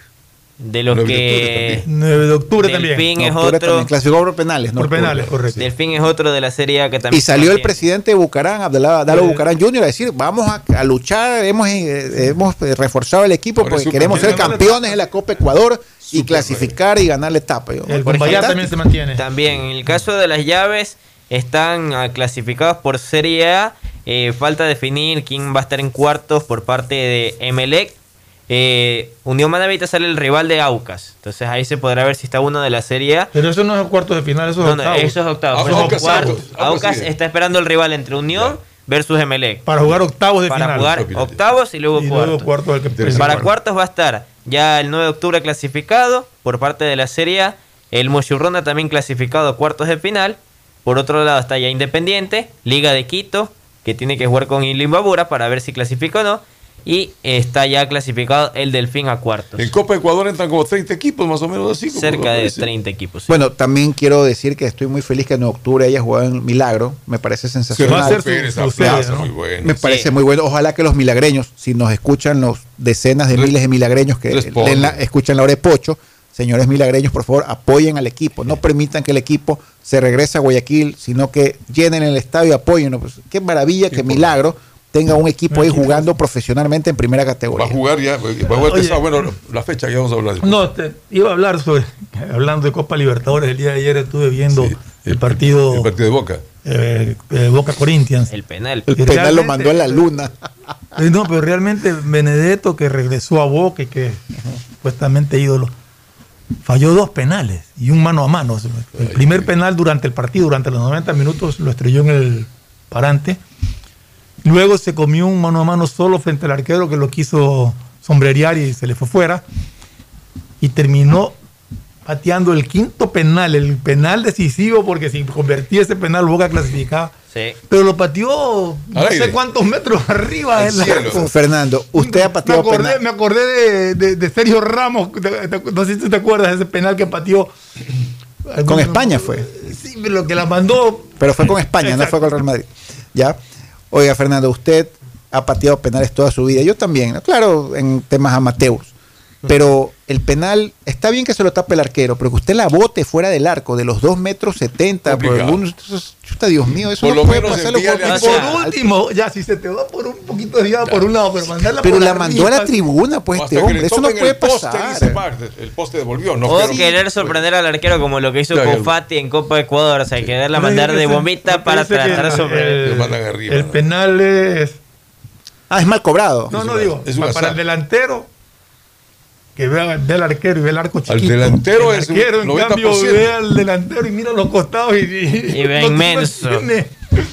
De los 9 de que. octubre 9 de octubre también. Delfín es Octubre otro. también clasificó por penales. ¿no? Por penales, correcto. Delfín es otro de la serie A que también. Y se salió el presidente de Bucarán, Abdalá Dalo. Bucarán Jr., a decir, vamos a, a luchar, hemos, eh, hemos eh, reforzado el equipo Por porque queremos ser campeones en la Copa Ecuador y clasificar y ganar la etapa. Yo, El fantástico. también se mantiene. También, en el caso de las llaves, están ah, clasificados por Serie A. Eh, falta definir quién va a estar en cuartos por parte de Emelec. Eh, Unión Manavita sale el rival de Aucas. Entonces ahí se podrá ver si está uno de la Serie A. Pero eso no es cuartos de final, eso es No, no, octavos. eso es octavos. Ah, eso Aucas, cuartos. Aucas, Aucas Aucas sigue. está esperando el rival entre Unión versus Emelec. Para jugar octavos de Para final. jugar octavos y luego Y cuartos. luego cuartos del que Tercer Para cuarto. cuartos va a estar ya el 9 de octubre clasificado por parte de la Serie A. El Mochurrona también clasificado a cuartos de final. Por otro lado está ya Independiente, Liga de Quito, que tiene que jugar con Ilimbabura para ver si clasifica o no. Y está ya clasificado el Delfín a cuartos. En Copa Ecuador entran como 30 equipos, más o menos así. Cerca de parece. 30 equipos. sí. Bueno, también quiero decir que estoy muy feliz que en octubre haya jugado en Milagro. Me parece Se va a sensacional. hacer su- Pérez, su aplauso, serie, ¿no? muy bueno. Me parece Sí. muy bueno. Ojalá que los milagreños, si nos escuchan los decenas de miles de milagreños que responde. leen la- escuchan la hora de Pocho, señores milagreños, por favor, apoyen al equipo. No permitan que el equipo se regrese a Guayaquil, sino que llenen el estadio y apoyen. Pues, qué maravilla que Milagro tenga un equipo ahí jugando profesionalmente en primera Va a categoría. jugar ya, va a jugar Oye. Bueno, la fecha ya vamos a hablar. No, te, iba a hablar sobre, hablando de Copa Libertadores, el día de ayer estuve viendo Sí, el partido El partido de Boca. eh, eh, Boca Corinthians. El penal. El penal lo mandó a la luna. Eh, No, pero realmente Benedetto, que regresó a Boca y que supuestamente ídolo, falló dos penales y un mano a mano. El primer penal durante el partido, durante los 90 minutos, lo estrelló en el parante. Luego se comió un mano a mano solo frente al arquero que lo quiso sombrerear y se le fue fuera. Y terminó pateando el quinto penal, el penal decisivo, porque si convertía ese penal, Boca clasificaba. Sí. Pero lo pateó no sé cuántos metros arriba del arco. Fernando, usted ha Me pateado acordé, penal. me acordé de, de- de Sergio Ramos, de- de- no sé si tú te acuerdas de ese penal que pateó. Con España fue. Sí, pero lo que la mandó. Pero fue con España, no fue con el Real Madrid. ¿Ya? Oiga, Fernando, usted ha pateado penales toda su vida. Yo también, claro, en temas amateurs. Pero el penal, está bien que se lo tape el arquero, pero que usted la bote fuera del arco de los 2 metros 70 por es- chuta, Dios mío, eso Por no puede pasarlo por, Por último, ya si se te va por un poquito desviado por un lado, pero mandarla Pero por la mandó a la tribuna, pues, este hombre. Eso no puede el poste, pasar. dice Marx, el poste devolvió. No, o querer sorprender al arquero como lo que hizo Claro, con Fati en Copa Ecuador, o sea, quererla mandar de bombita para tratar sobre... El penal es. Ah, es mal cobrado. No, no digo. para el delantero, que vea, ve al arquero y ve el arco Al chiquito. delantero el es un arquero, en 90%. cambio, ve al delantero y mira los costados y. Y ve no inmenso. tiene-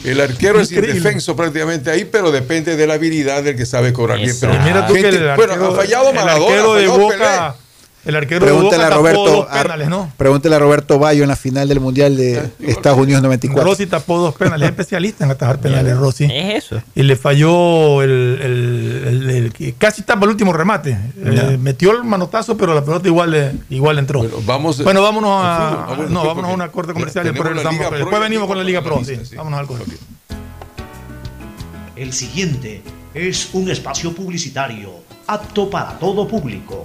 El arquero es indefenso prácticamente ahí, pero depende de la habilidad del que sabe cobrar bien. Pero Y mira tú que el bueno, arquero, ha fallado el Maradona, arquero ha de fallado Boca. El arquero a tapó Roberto, dos a- penales, ¿no? pregúntele a Roberto Bayo en la final del Mundial de Estados Unidos 94. Rossi tapó dos penales. Es especialista en atajar penales, Rossi. Es eso. Y le falló el, el- el- el que casi tapa el último remate. Eh, metió el manotazo, pero la pelota igual, le- igual entró. Bueno, vamos, vámonos a, al fútbol. Ah, bueno, no, vámonos a una corte comercial y después regresamos. Pro Después venimos con la Liga Pro. lista, sí. sí. Vámonos al corte. El siguiente es un espacio publicitario apto para todo público.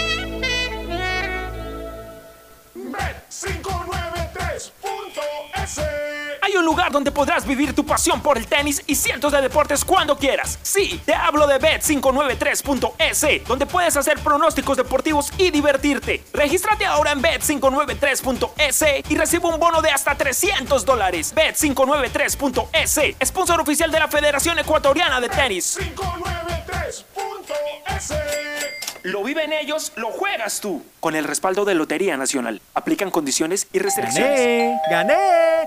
Un lugar donde podrás vivir tu pasión por el tenis y cientos de deportes cuando quieras. Sí, te hablo de Bet593.es, donde puedes hacer pronósticos deportivos y divertirte. Regístrate ahora en Bet593.es y recibe un bono de hasta 300 dólares. Bet593.es, sponsor oficial de la Federación Ecuatoriana de Tenis. 593.es Lo viven ellos, lo juegas tú. Con el respaldo de Lotería Nacional. Aplican condiciones y restricciones. ¡Gané!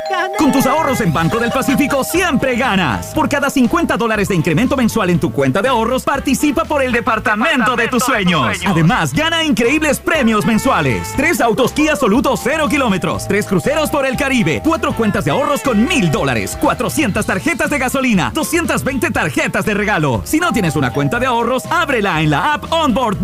¡Gané! Con tus ahorros en Banco del Pacífico siempre ganas. Por cada 50 dólares de incremento mensual en tu cuenta de ahorros, participa por el departamento de tus sueños. Además, gana increíbles premios mensuales. Tres autos Kia Soluto 0 kilómetros. Tres cruceros por el Caribe. Cuatro cuentas de ahorros con mil dólares. 400 tarjetas de gasolina. 220 tarjetas de regalo. Si no tienes una cuenta de ahorros, ábrela en la app Onboard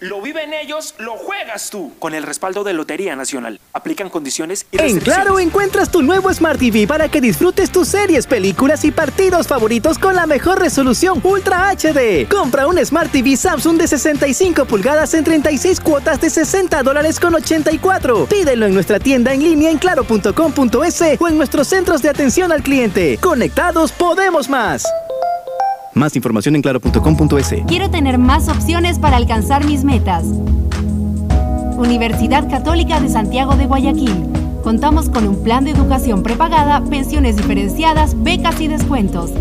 Lo viven ellos, lo juegas tú. Con el respaldo de Lotería Nacional. Aplican condiciones y En. Claro encuentras tu nuevo Smart TV para que disfrutes tus series, películas y partidos favoritos con la mejor resolución Ultra HD. Compra un Smart TV Samsung de 65 pulgadas en 36 cuotas de 60 dólares con 84. Pídelo en nuestra tienda en línea en claro.com.es o en nuestros centros de atención al cliente. Conectados podemos más. Más información en claro.com.es. Quiero tener más opciones para alcanzar mis metas. Universidad Católica de Santiago de Guayaquil. Contamos con un plan de educación prepagada, pensiones diferenciadas, becas y descuentos.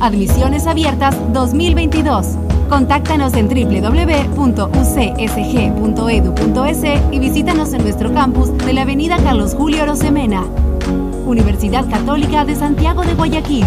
Admisiones abiertas 2022. Contáctanos en www.ucsg.edu.es y visítanos en nuestro campus de la Avenida Carlos Julio Rosemena. Universidad Católica de Santiago de Guayaquil.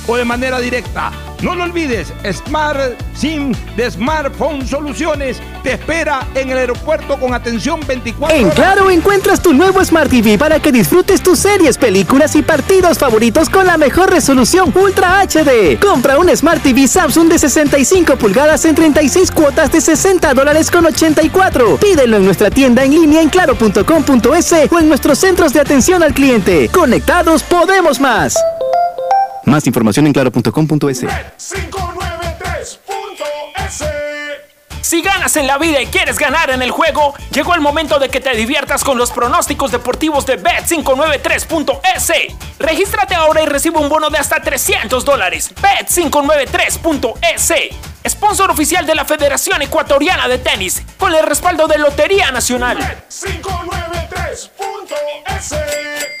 o de manera directa. No lo olvides, Smart SIM de Smartphone Soluciones te espera en el aeropuerto con atención 24 En. Claro encuentras tu nuevo Smart TV para que disfrutes tus series, películas y partidos favoritos con la mejor resolución Ultra HD. Compra un Smart TV Samsung de 65 pulgadas en 36 cuotas de 60 dólares con 84. Pídelo en nuestra tienda en línea en claro.com.es o en nuestros centros de atención al cliente. Conectados podemos más. Más información en claro.com.es. 593.es Si ganas en la vida y quieres ganar en el juego, llegó el momento de que te diviertas con los pronósticos deportivos de Bet593.es. Regístrate ahora y recibe un bono de hasta 300 dólares. Bet593.es. Sponsor oficial de la Federación Ecuatoriana de Tenis, con el respaldo de Lotería Nacional. 593.es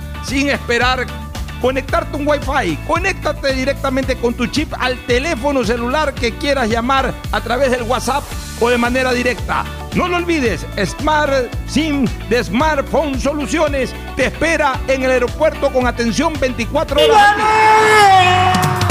sin esperar conectarte un Wi-Fi. Conéctate directamente con tu chip al teléfono celular que quieras llamar a través del WhatsApp o de manera directa. No lo olvides, Smart SIM de Smartphone Soluciones te espera en el aeropuerto con atención 24 horas.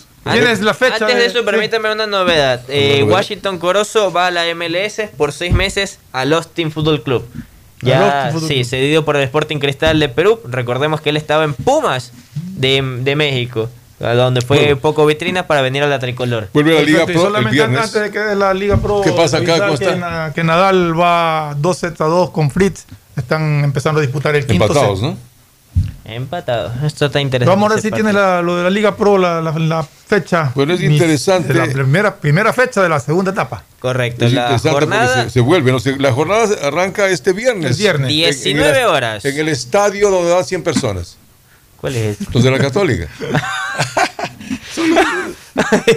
¿Tienes la fecha? Antes de eso, Sí. permítame una novedad. Eh? Washington Corozo va a la MLS por seis meses al Austin Football Club. Ya, sí, cedido por el Sporting Cristal de Perú. Recordemos que él estaba en Pumas de, de México, donde fue Bueno. poco vitrina para venir a la tricolor. Vuelve a la Liga Pro el viernes. antes de que dé la Liga Pro. ¿Qué pasa acá? Que, Na- que Nadal va 2 sets a 2 con Fritz. Están empezando a disputar el quinto Empatados, set. ¿no? Empatado. Esto está interesante. Vamos a ver si tiene la- lo de la Liga Pro, la, la- la fecha. Bueno, es interesante. de La primera, primera fecha de la segunda etapa. Correcto. Es la interesante jornada porque se, se vuelve. ¿no? Se- la jornada arranca este viernes. El viernes. En- en 19 el- horas. En el estadio donde dan 100 personas. ¿Cuál es? Los de la Católica.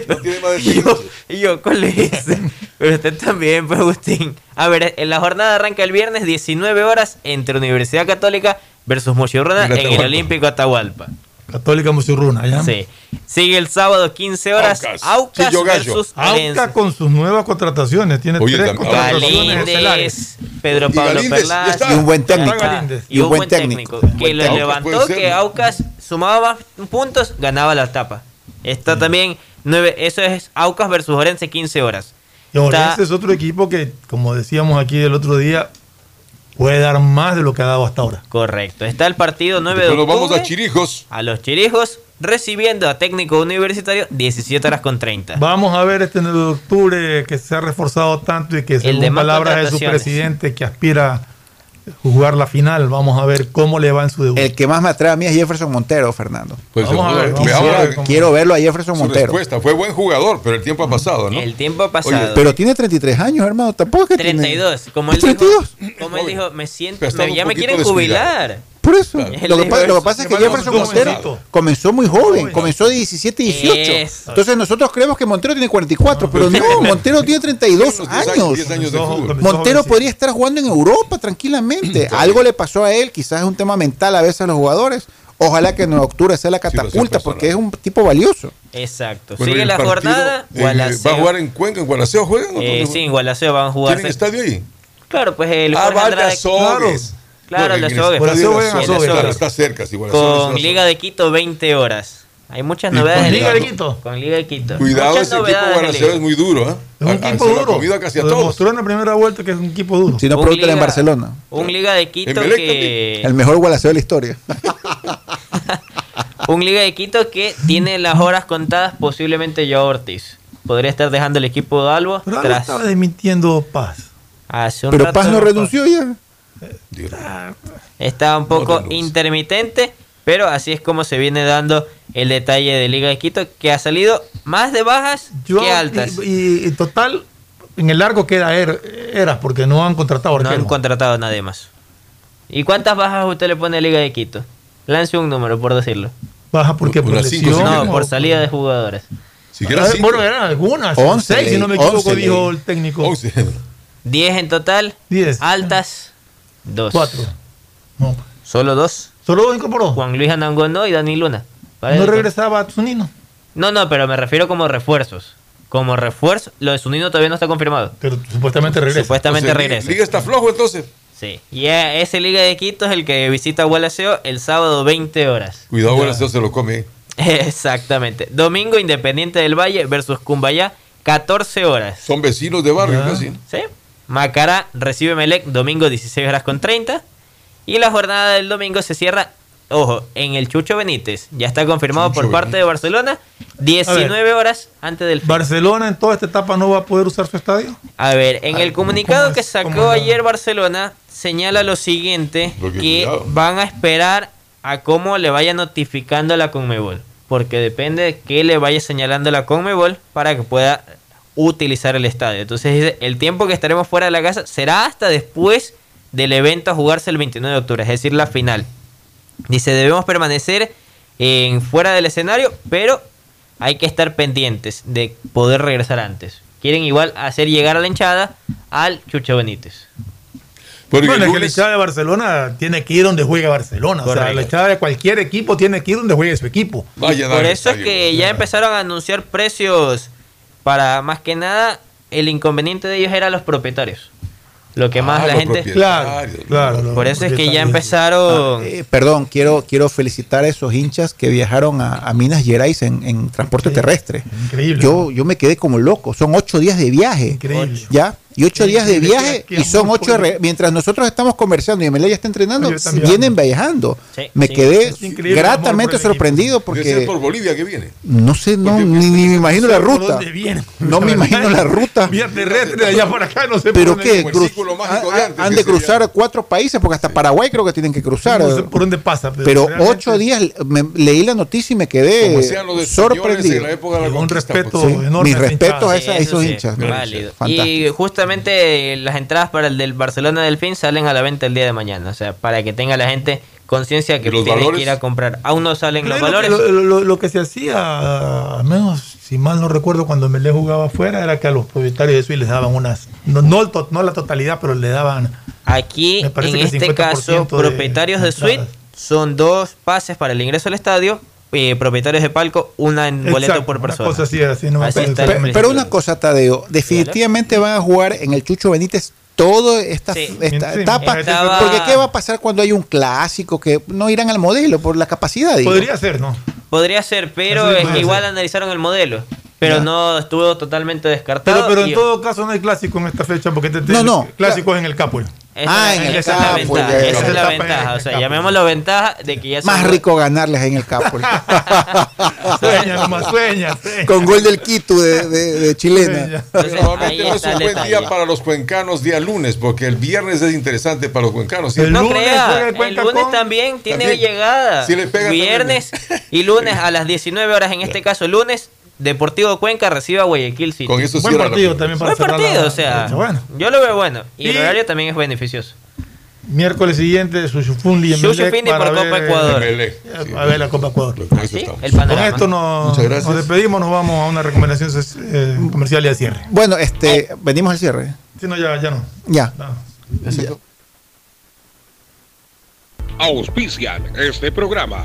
No tiene más de Y yo, y yo, ¿cuál es ese? Pero usted también, pues, Agustín. A ver, en la jornada arranca el viernes 19 horas entre Universidad Católica versus Mochirrona En el. Olímpico Atahualpa. Católica Musurruna, ¿ya? Sí. Sigue el sábado 15 horas Aucas, versus Auca Orense. con sus nuevas contrataciones. Tiene Oye, tres contrataciones. Galíndez, Pedro Pablo Perlas. Y un buen técnico. Galíndez. Y un buen técnico. Que lo levantó, que. Aucas sumaba más puntos, ganaba la etapa. Está también nueve, eso es Aucas versus Orense 15 horas. Y Orense es otro equipo que, como decíamos aquí el otro día, puede dar más de lo que ha dado hasta ahora. Correcto. Está el partido 9 de Después nos octubre. vamos a Chirijos. a los Chirijos, recibiendo a técnico universitario 17 horas con 30. Vamos a ver este 9 de octubre que se ha reforzado tanto y que según de palabras de su presidente que aspira a jugar la final, vamos a ver cómo le va en su debut. El que más me atrae a mí es Jefferson Montero, Fernando. Pues Vamos a seguro, ver, vamos veamos a ver la- cómo- Quiero verlo a Jefferson su Montero. respuesta. Fue buen jugador, pero el tiempo ha pasado, ¿no? El tiempo ha pasado. Pero tiene 33 años, hermano. Tampoco es que tiene- 32. Como él, dijo, 32. como él dijo, me siento, me- ya me quieren descuidado. jubilar. Por eso. Claro. Lo, que, pa- lo que pasa es que Jefferson Montero comenzó muy joven, comenzó de 17, 18. Eso. Entonces nosotros creemos que Montero tiene 44, pero no, Montero tiene 32 Unos 10 años. 10 años de Comenzó- fútbol. comenzó Montero podría estar jugando en Europa tranquilamente. Algo le pasó a él, quizás es un tema mental a veces a los jugadores. Ojalá que en octubre sea la catapulta, porque es un tipo valioso. Exacto. Bueno, Sigue la partido, jornada. eh, Gualaceo. ¿Va a jugar en Cuenca, en Gualaceo? ¿Juegan? o Eh, sí, en Gualaceo van a jugar. ¿Tienen estadio ahí? Claro, pues el Ah, Jorge Andrade- Claro, en Azogues. juega en Azogues, Azogues, está cerca, es Con. Liga de Quito 20 horas. Hay muchas novedades. con en Liga de Quito. Con Liga de Quito. Cuidado, Muchas ese equipo es muy duro, ¿eh? Es un equipo lo duro. comido casi a Lo todos. demostró en la primera vuelta que es un equipo duro. Si no, pregúntale en Liga- Barcelona. Un Liga de Quito que. El mejor gualaceo de la historia. Un Liga de Quito que tiene las horas contadas, posiblemente Joao Ortiz. Podría estar dejando el equipo de Albo Pero tras estaba desmintiendo Paz. hace un Pero rato Paz no renunció ya. Dios. Está un poco intermitente, pero así es como se viene dando el detalle de Liga de Quito, que ha salido más de bajas Yo- que altas. Y, y- y total, en el largo queda Er- Eras, porque no han contratado no han contratado a nadie más. ¿Y cuántas bajas usted le pone a Liga de Quito? Lance un número, por decirlo. Baja porque por cinco, lesión. No, por salida de jugadores. Siquiera Ah, cinco. Bueno, eran algunas. Once, seis, si no me once, equivoco, dijo el técnico. 11. 10 en total, 10. altas, 2. Cuatro. No. Solo dos. Solo dos incorporó. Juan Luis Anangonó y Dani Luna. Para No el- regresaba a Zunino. No, no, pero me refiero como refuerzos. Como refuerzo, lo de Sunino todavía no está confirmado. Pero supuestamente regresa. Supuestamente Entonces, regresa. Liga está flojo entonces. Sí. Y eh, ese Liga de Quito es el que visita Gualaceo el sábado 20 horas. Cuidado, Gualaceo se lo come. Exactamente. Domingo Independiente del Valle versus Cumbayá, 14 horas. Son vecinos de barrio Ya. casi. ¿Sí? Macará recibe Melec domingo 16 horas con 30. Y la jornada del domingo se cierra, ojo, en el Chucho Benítez. Ya está confirmado Chucho por parte de Barcelona. 19 horas antes del fin. Barcelona en toda esta etapa no va a poder usar su estadio. A ver, en el comunicado ¿cómo que sacó ayer Barcelona, señala lo siguiente, que cuidado. van a esperar a cómo le vaya notificando la Conmebol, porque depende de qué le vaya señalando la Conmebol para que pueda utilizar el estadio. Entonces dice, el tiempo que estaremos fuera de la casa será hasta después del evento a jugarse el 29 de octubre, es decir, la final. Dice, debemos permanecer en fuera del escenario, pero hay que estar pendientes de poder regresar antes. Quieren igual hacer llegar a la hinchada al Chucho Benítez. Porque bueno, el es que la hinchada de Barcelona tiene que ir donde juegue Barcelona. O sea, la hinchada de cualquier equipo tiene que ir donde juegue su equipo. Por eso es que ya empezaron a anunciar precios para más que nada el inconveniente de ellos era los propietarios. Lo que más Ah, la los gente. Claro, claro, Por eso es que ya empezaron. Ah, eh, perdón, quiero, quiero felicitar a esos hinchas que viajaron a, a Minas Gerais en, en transporte terrestre. Increíble. Yo, yo me quedé como loco. Son ocho días de viaje. Increíble. ¿Ya? Y ocho días de viaje y son ocho Mientras nosotros estamos conversando y Emelea está entrenando, vienen viajando. Sí, me sí. quedé gratamente por sorprendido Debe ser porque por Bolivia que viene. no sé, no, ni, ni me imagino la ¿Por ruta. dónde viene? No me imagino la ruta. Vía terrestre allá por acá, no sé Pero por qué, han- antes, han que de sería- cruzar cuatro países porque hasta Paraguay creo que tienen que cruzar. No sé por dónde pasa. Pero realmente- ocho días me- leí la noticia y me quedé sorprendido. Un respeto pues. Enorme. mis respetos a, esos hinchas. válido. Fantástico. Justamente las entradas para el del Barcelona Delfín salen a la venta el día de mañana. O sea, para que tenga la gente conciencia que ¿Y los tiene valores? que ir a comprar. Aún no salen los Lo, valores. lo- lo- lo que se hacía, al menos si mal no recuerdo, cuando Melé jugaba afuera, era que a los propietarios de suite les daban unas, no, no, el to- no la totalidad, pero le daban Aquí, en este 50% caso, de propietarios de suite entradas. son dos pases para el ingreso al estadio. Eh, propietarios de palco, una en boleto Exacto, por una persona. cosa así, así no me Así acuerdo. está Pe- el Pero, una cosa, Tadeo, definitivamente van a jugar en el Chucho Benítez toda esta, Sí. esta Sí, etapa. estaba- Porque ¿qué va a pasar cuando hay un clásico que no irán al modelo por la capacidad? digo? Podría ser, ¿no? Podría ser, pero puede que igual ser. analizaron el modelo. Pero Ya. no estuvo totalmente descartado. Pero, pero en y- todo caso no hay clásico en esta fecha porque te, te- No, no. clásico es en el Capul. Esa, Ah, es la- en el esa es la campo, ventaja. Esa es la Etapa ventaja. en O sea, campo. llamémoslo ventaja de que ya Más rico ganarles en el campo. Sueña, nomás sueña. sueña. Con gol del Quito de, de- de chilena. Entonces, Pero Normalmente no es un el buen día para los cuencanos día lunes, porque el viernes es interesante para los cuencanos. ¿sí? El No lunes crea, juega el el lunes con- también tiene También. llegada. Sí le pega Viernes y lunes a las 19 horas, en este caso lunes, Deportivo Cuenca recibe a Guayaquil City. Con eso Buen partido también para Buen partido, la- o sea, Bueno, yo lo veo bueno. Y, el Y- horario también es beneficioso. miércoles siguiente, Sushufun y Sushufindi por Copa Ecuador. Sí. A ver la Copa Ecuador. Con ¿Sí? El esto nos, despedimos, nos vamos a una recomendación eh, comercial y al cierre. Bueno, este, venimos al cierre. Si no, ya, ya no. Ya. No. Auspician este programa.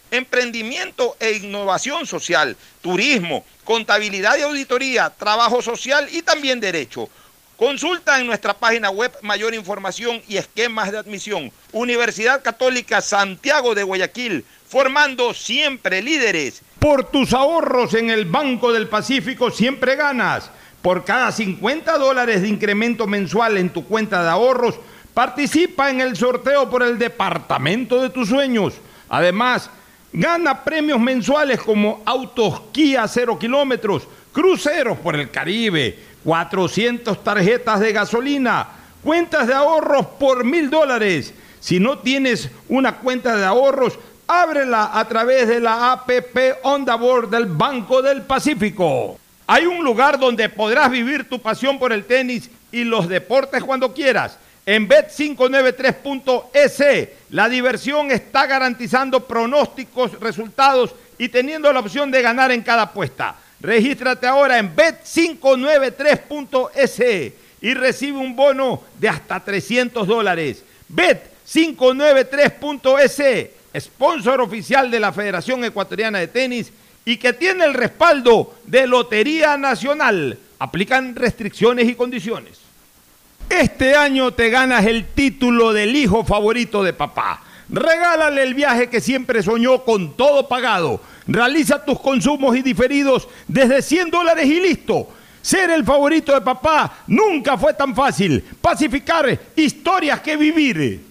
emprendimiento e innovación social, turismo, contabilidad y auditoría, trabajo social y también derecho. Consulta en nuestra página web mayor información y esquemas de admisión. Universidad Católica Santiago de Guayaquil, formando siempre líderes. Por tus ahorros en el Banco del Pacífico siempre ganas. Por cada 50 dólares de incremento mensual en tu cuenta de ahorros, participa en el sorteo por el departamento de tus sueños. Además, gana premios mensuales como autos Kia 0 kilómetros, cruceros por el Caribe, 400 tarjetas de gasolina, cuentas de ahorros por mil dólares. Si no tienes una cuenta de ahorros, ábrela a través de la APP Onda Board del Banco del Pacífico. Hay un lugar donde podrás vivir tu pasión por el tenis y los deportes cuando quieras. En Bet593.es, la diversión está garantizando pronósticos, resultados y teniendo la opción de ganar en cada apuesta. Regístrate ahora en Bet593.es y recibe un bono de hasta 300 dólares. Bet593.es, sponsor oficial de la Federación Ecuatoriana de Tenis y que tiene el respaldo de Lotería Nacional. Aplican restricciones y condiciones. Este año te ganas el título del hijo favorito de papá. Regálale el viaje que siempre soñó con todo pagado. Realiza tus consumos y diferidos desde 100 dólares y listo. Ser el favorito de papá nunca fue tan fácil. Pacificar historias que vivir.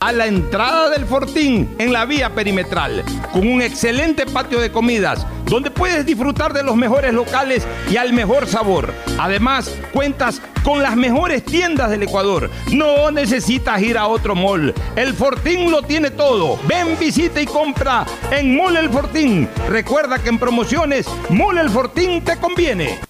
a la entrada del Fortín en la vía perimetral, con un excelente patio de comidas, donde puedes disfrutar de los mejores locales y al mejor sabor. Además, cuentas con las mejores tiendas del Ecuador. No necesitas ir a otro mall. El Fortín lo tiene todo. Ven, visita y compra en Mall El Fortín. Recuerda que en promociones, Mall El Fortín te conviene.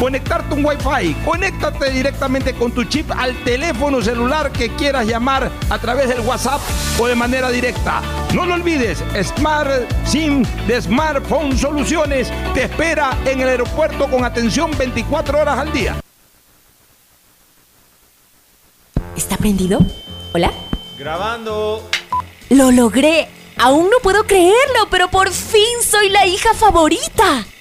conectarte un Wi-Fi. Conéctate directamente con tu chip al teléfono celular que quieras llamar a través del WhatsApp o de manera directa. No lo olvides, Smart SIM de Smartphone Soluciones te espera en el aeropuerto con atención 24 horas al día. ¿Está prendido? ¿Hola? Grabando. Lo logré. Aún no puedo creerlo, pero por fin soy la hija favorita.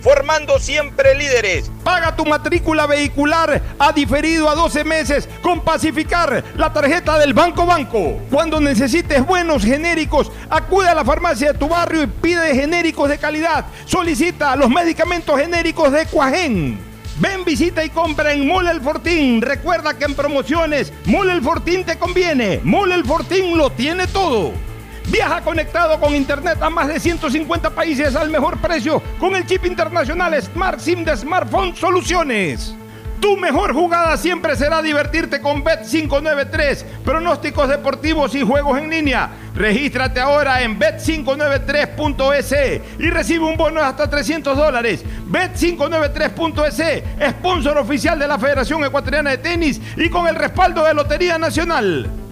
formando siempre líderes. Paga tu matrícula vehicular a diferido a 12 meses con Pacificar, la tarjeta del Banco Banco. Cuando necesites buenos genéricos, acude a la farmacia de tu barrio y pide genéricos de calidad. Solicita los medicamentos genéricos de Cuajén. Ven, visita y compra en Mole El Fortín. Recuerda que en promociones, Mole El Fortín te conviene. Mole El Fortín lo tiene todo. Viaja conectado con Internet a más de 150 países al mejor precio con el chip internacional Smart SIM de Smartphone Soluciones. Tu mejor jugada siempre será divertirte con Bet593, pronósticos deportivos y juegos en línea. Regístrate ahora en bet593.es y recibe un bono de hasta 300 dólares. Bet593.es, sponsor oficial de la Federación Ecuatoriana de Tenis y con el respaldo de Lotería Nacional.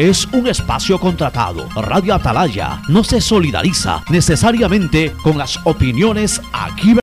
es un espacio contratado. Radio Atalaya no se solidariza necesariamente con las opiniones aquí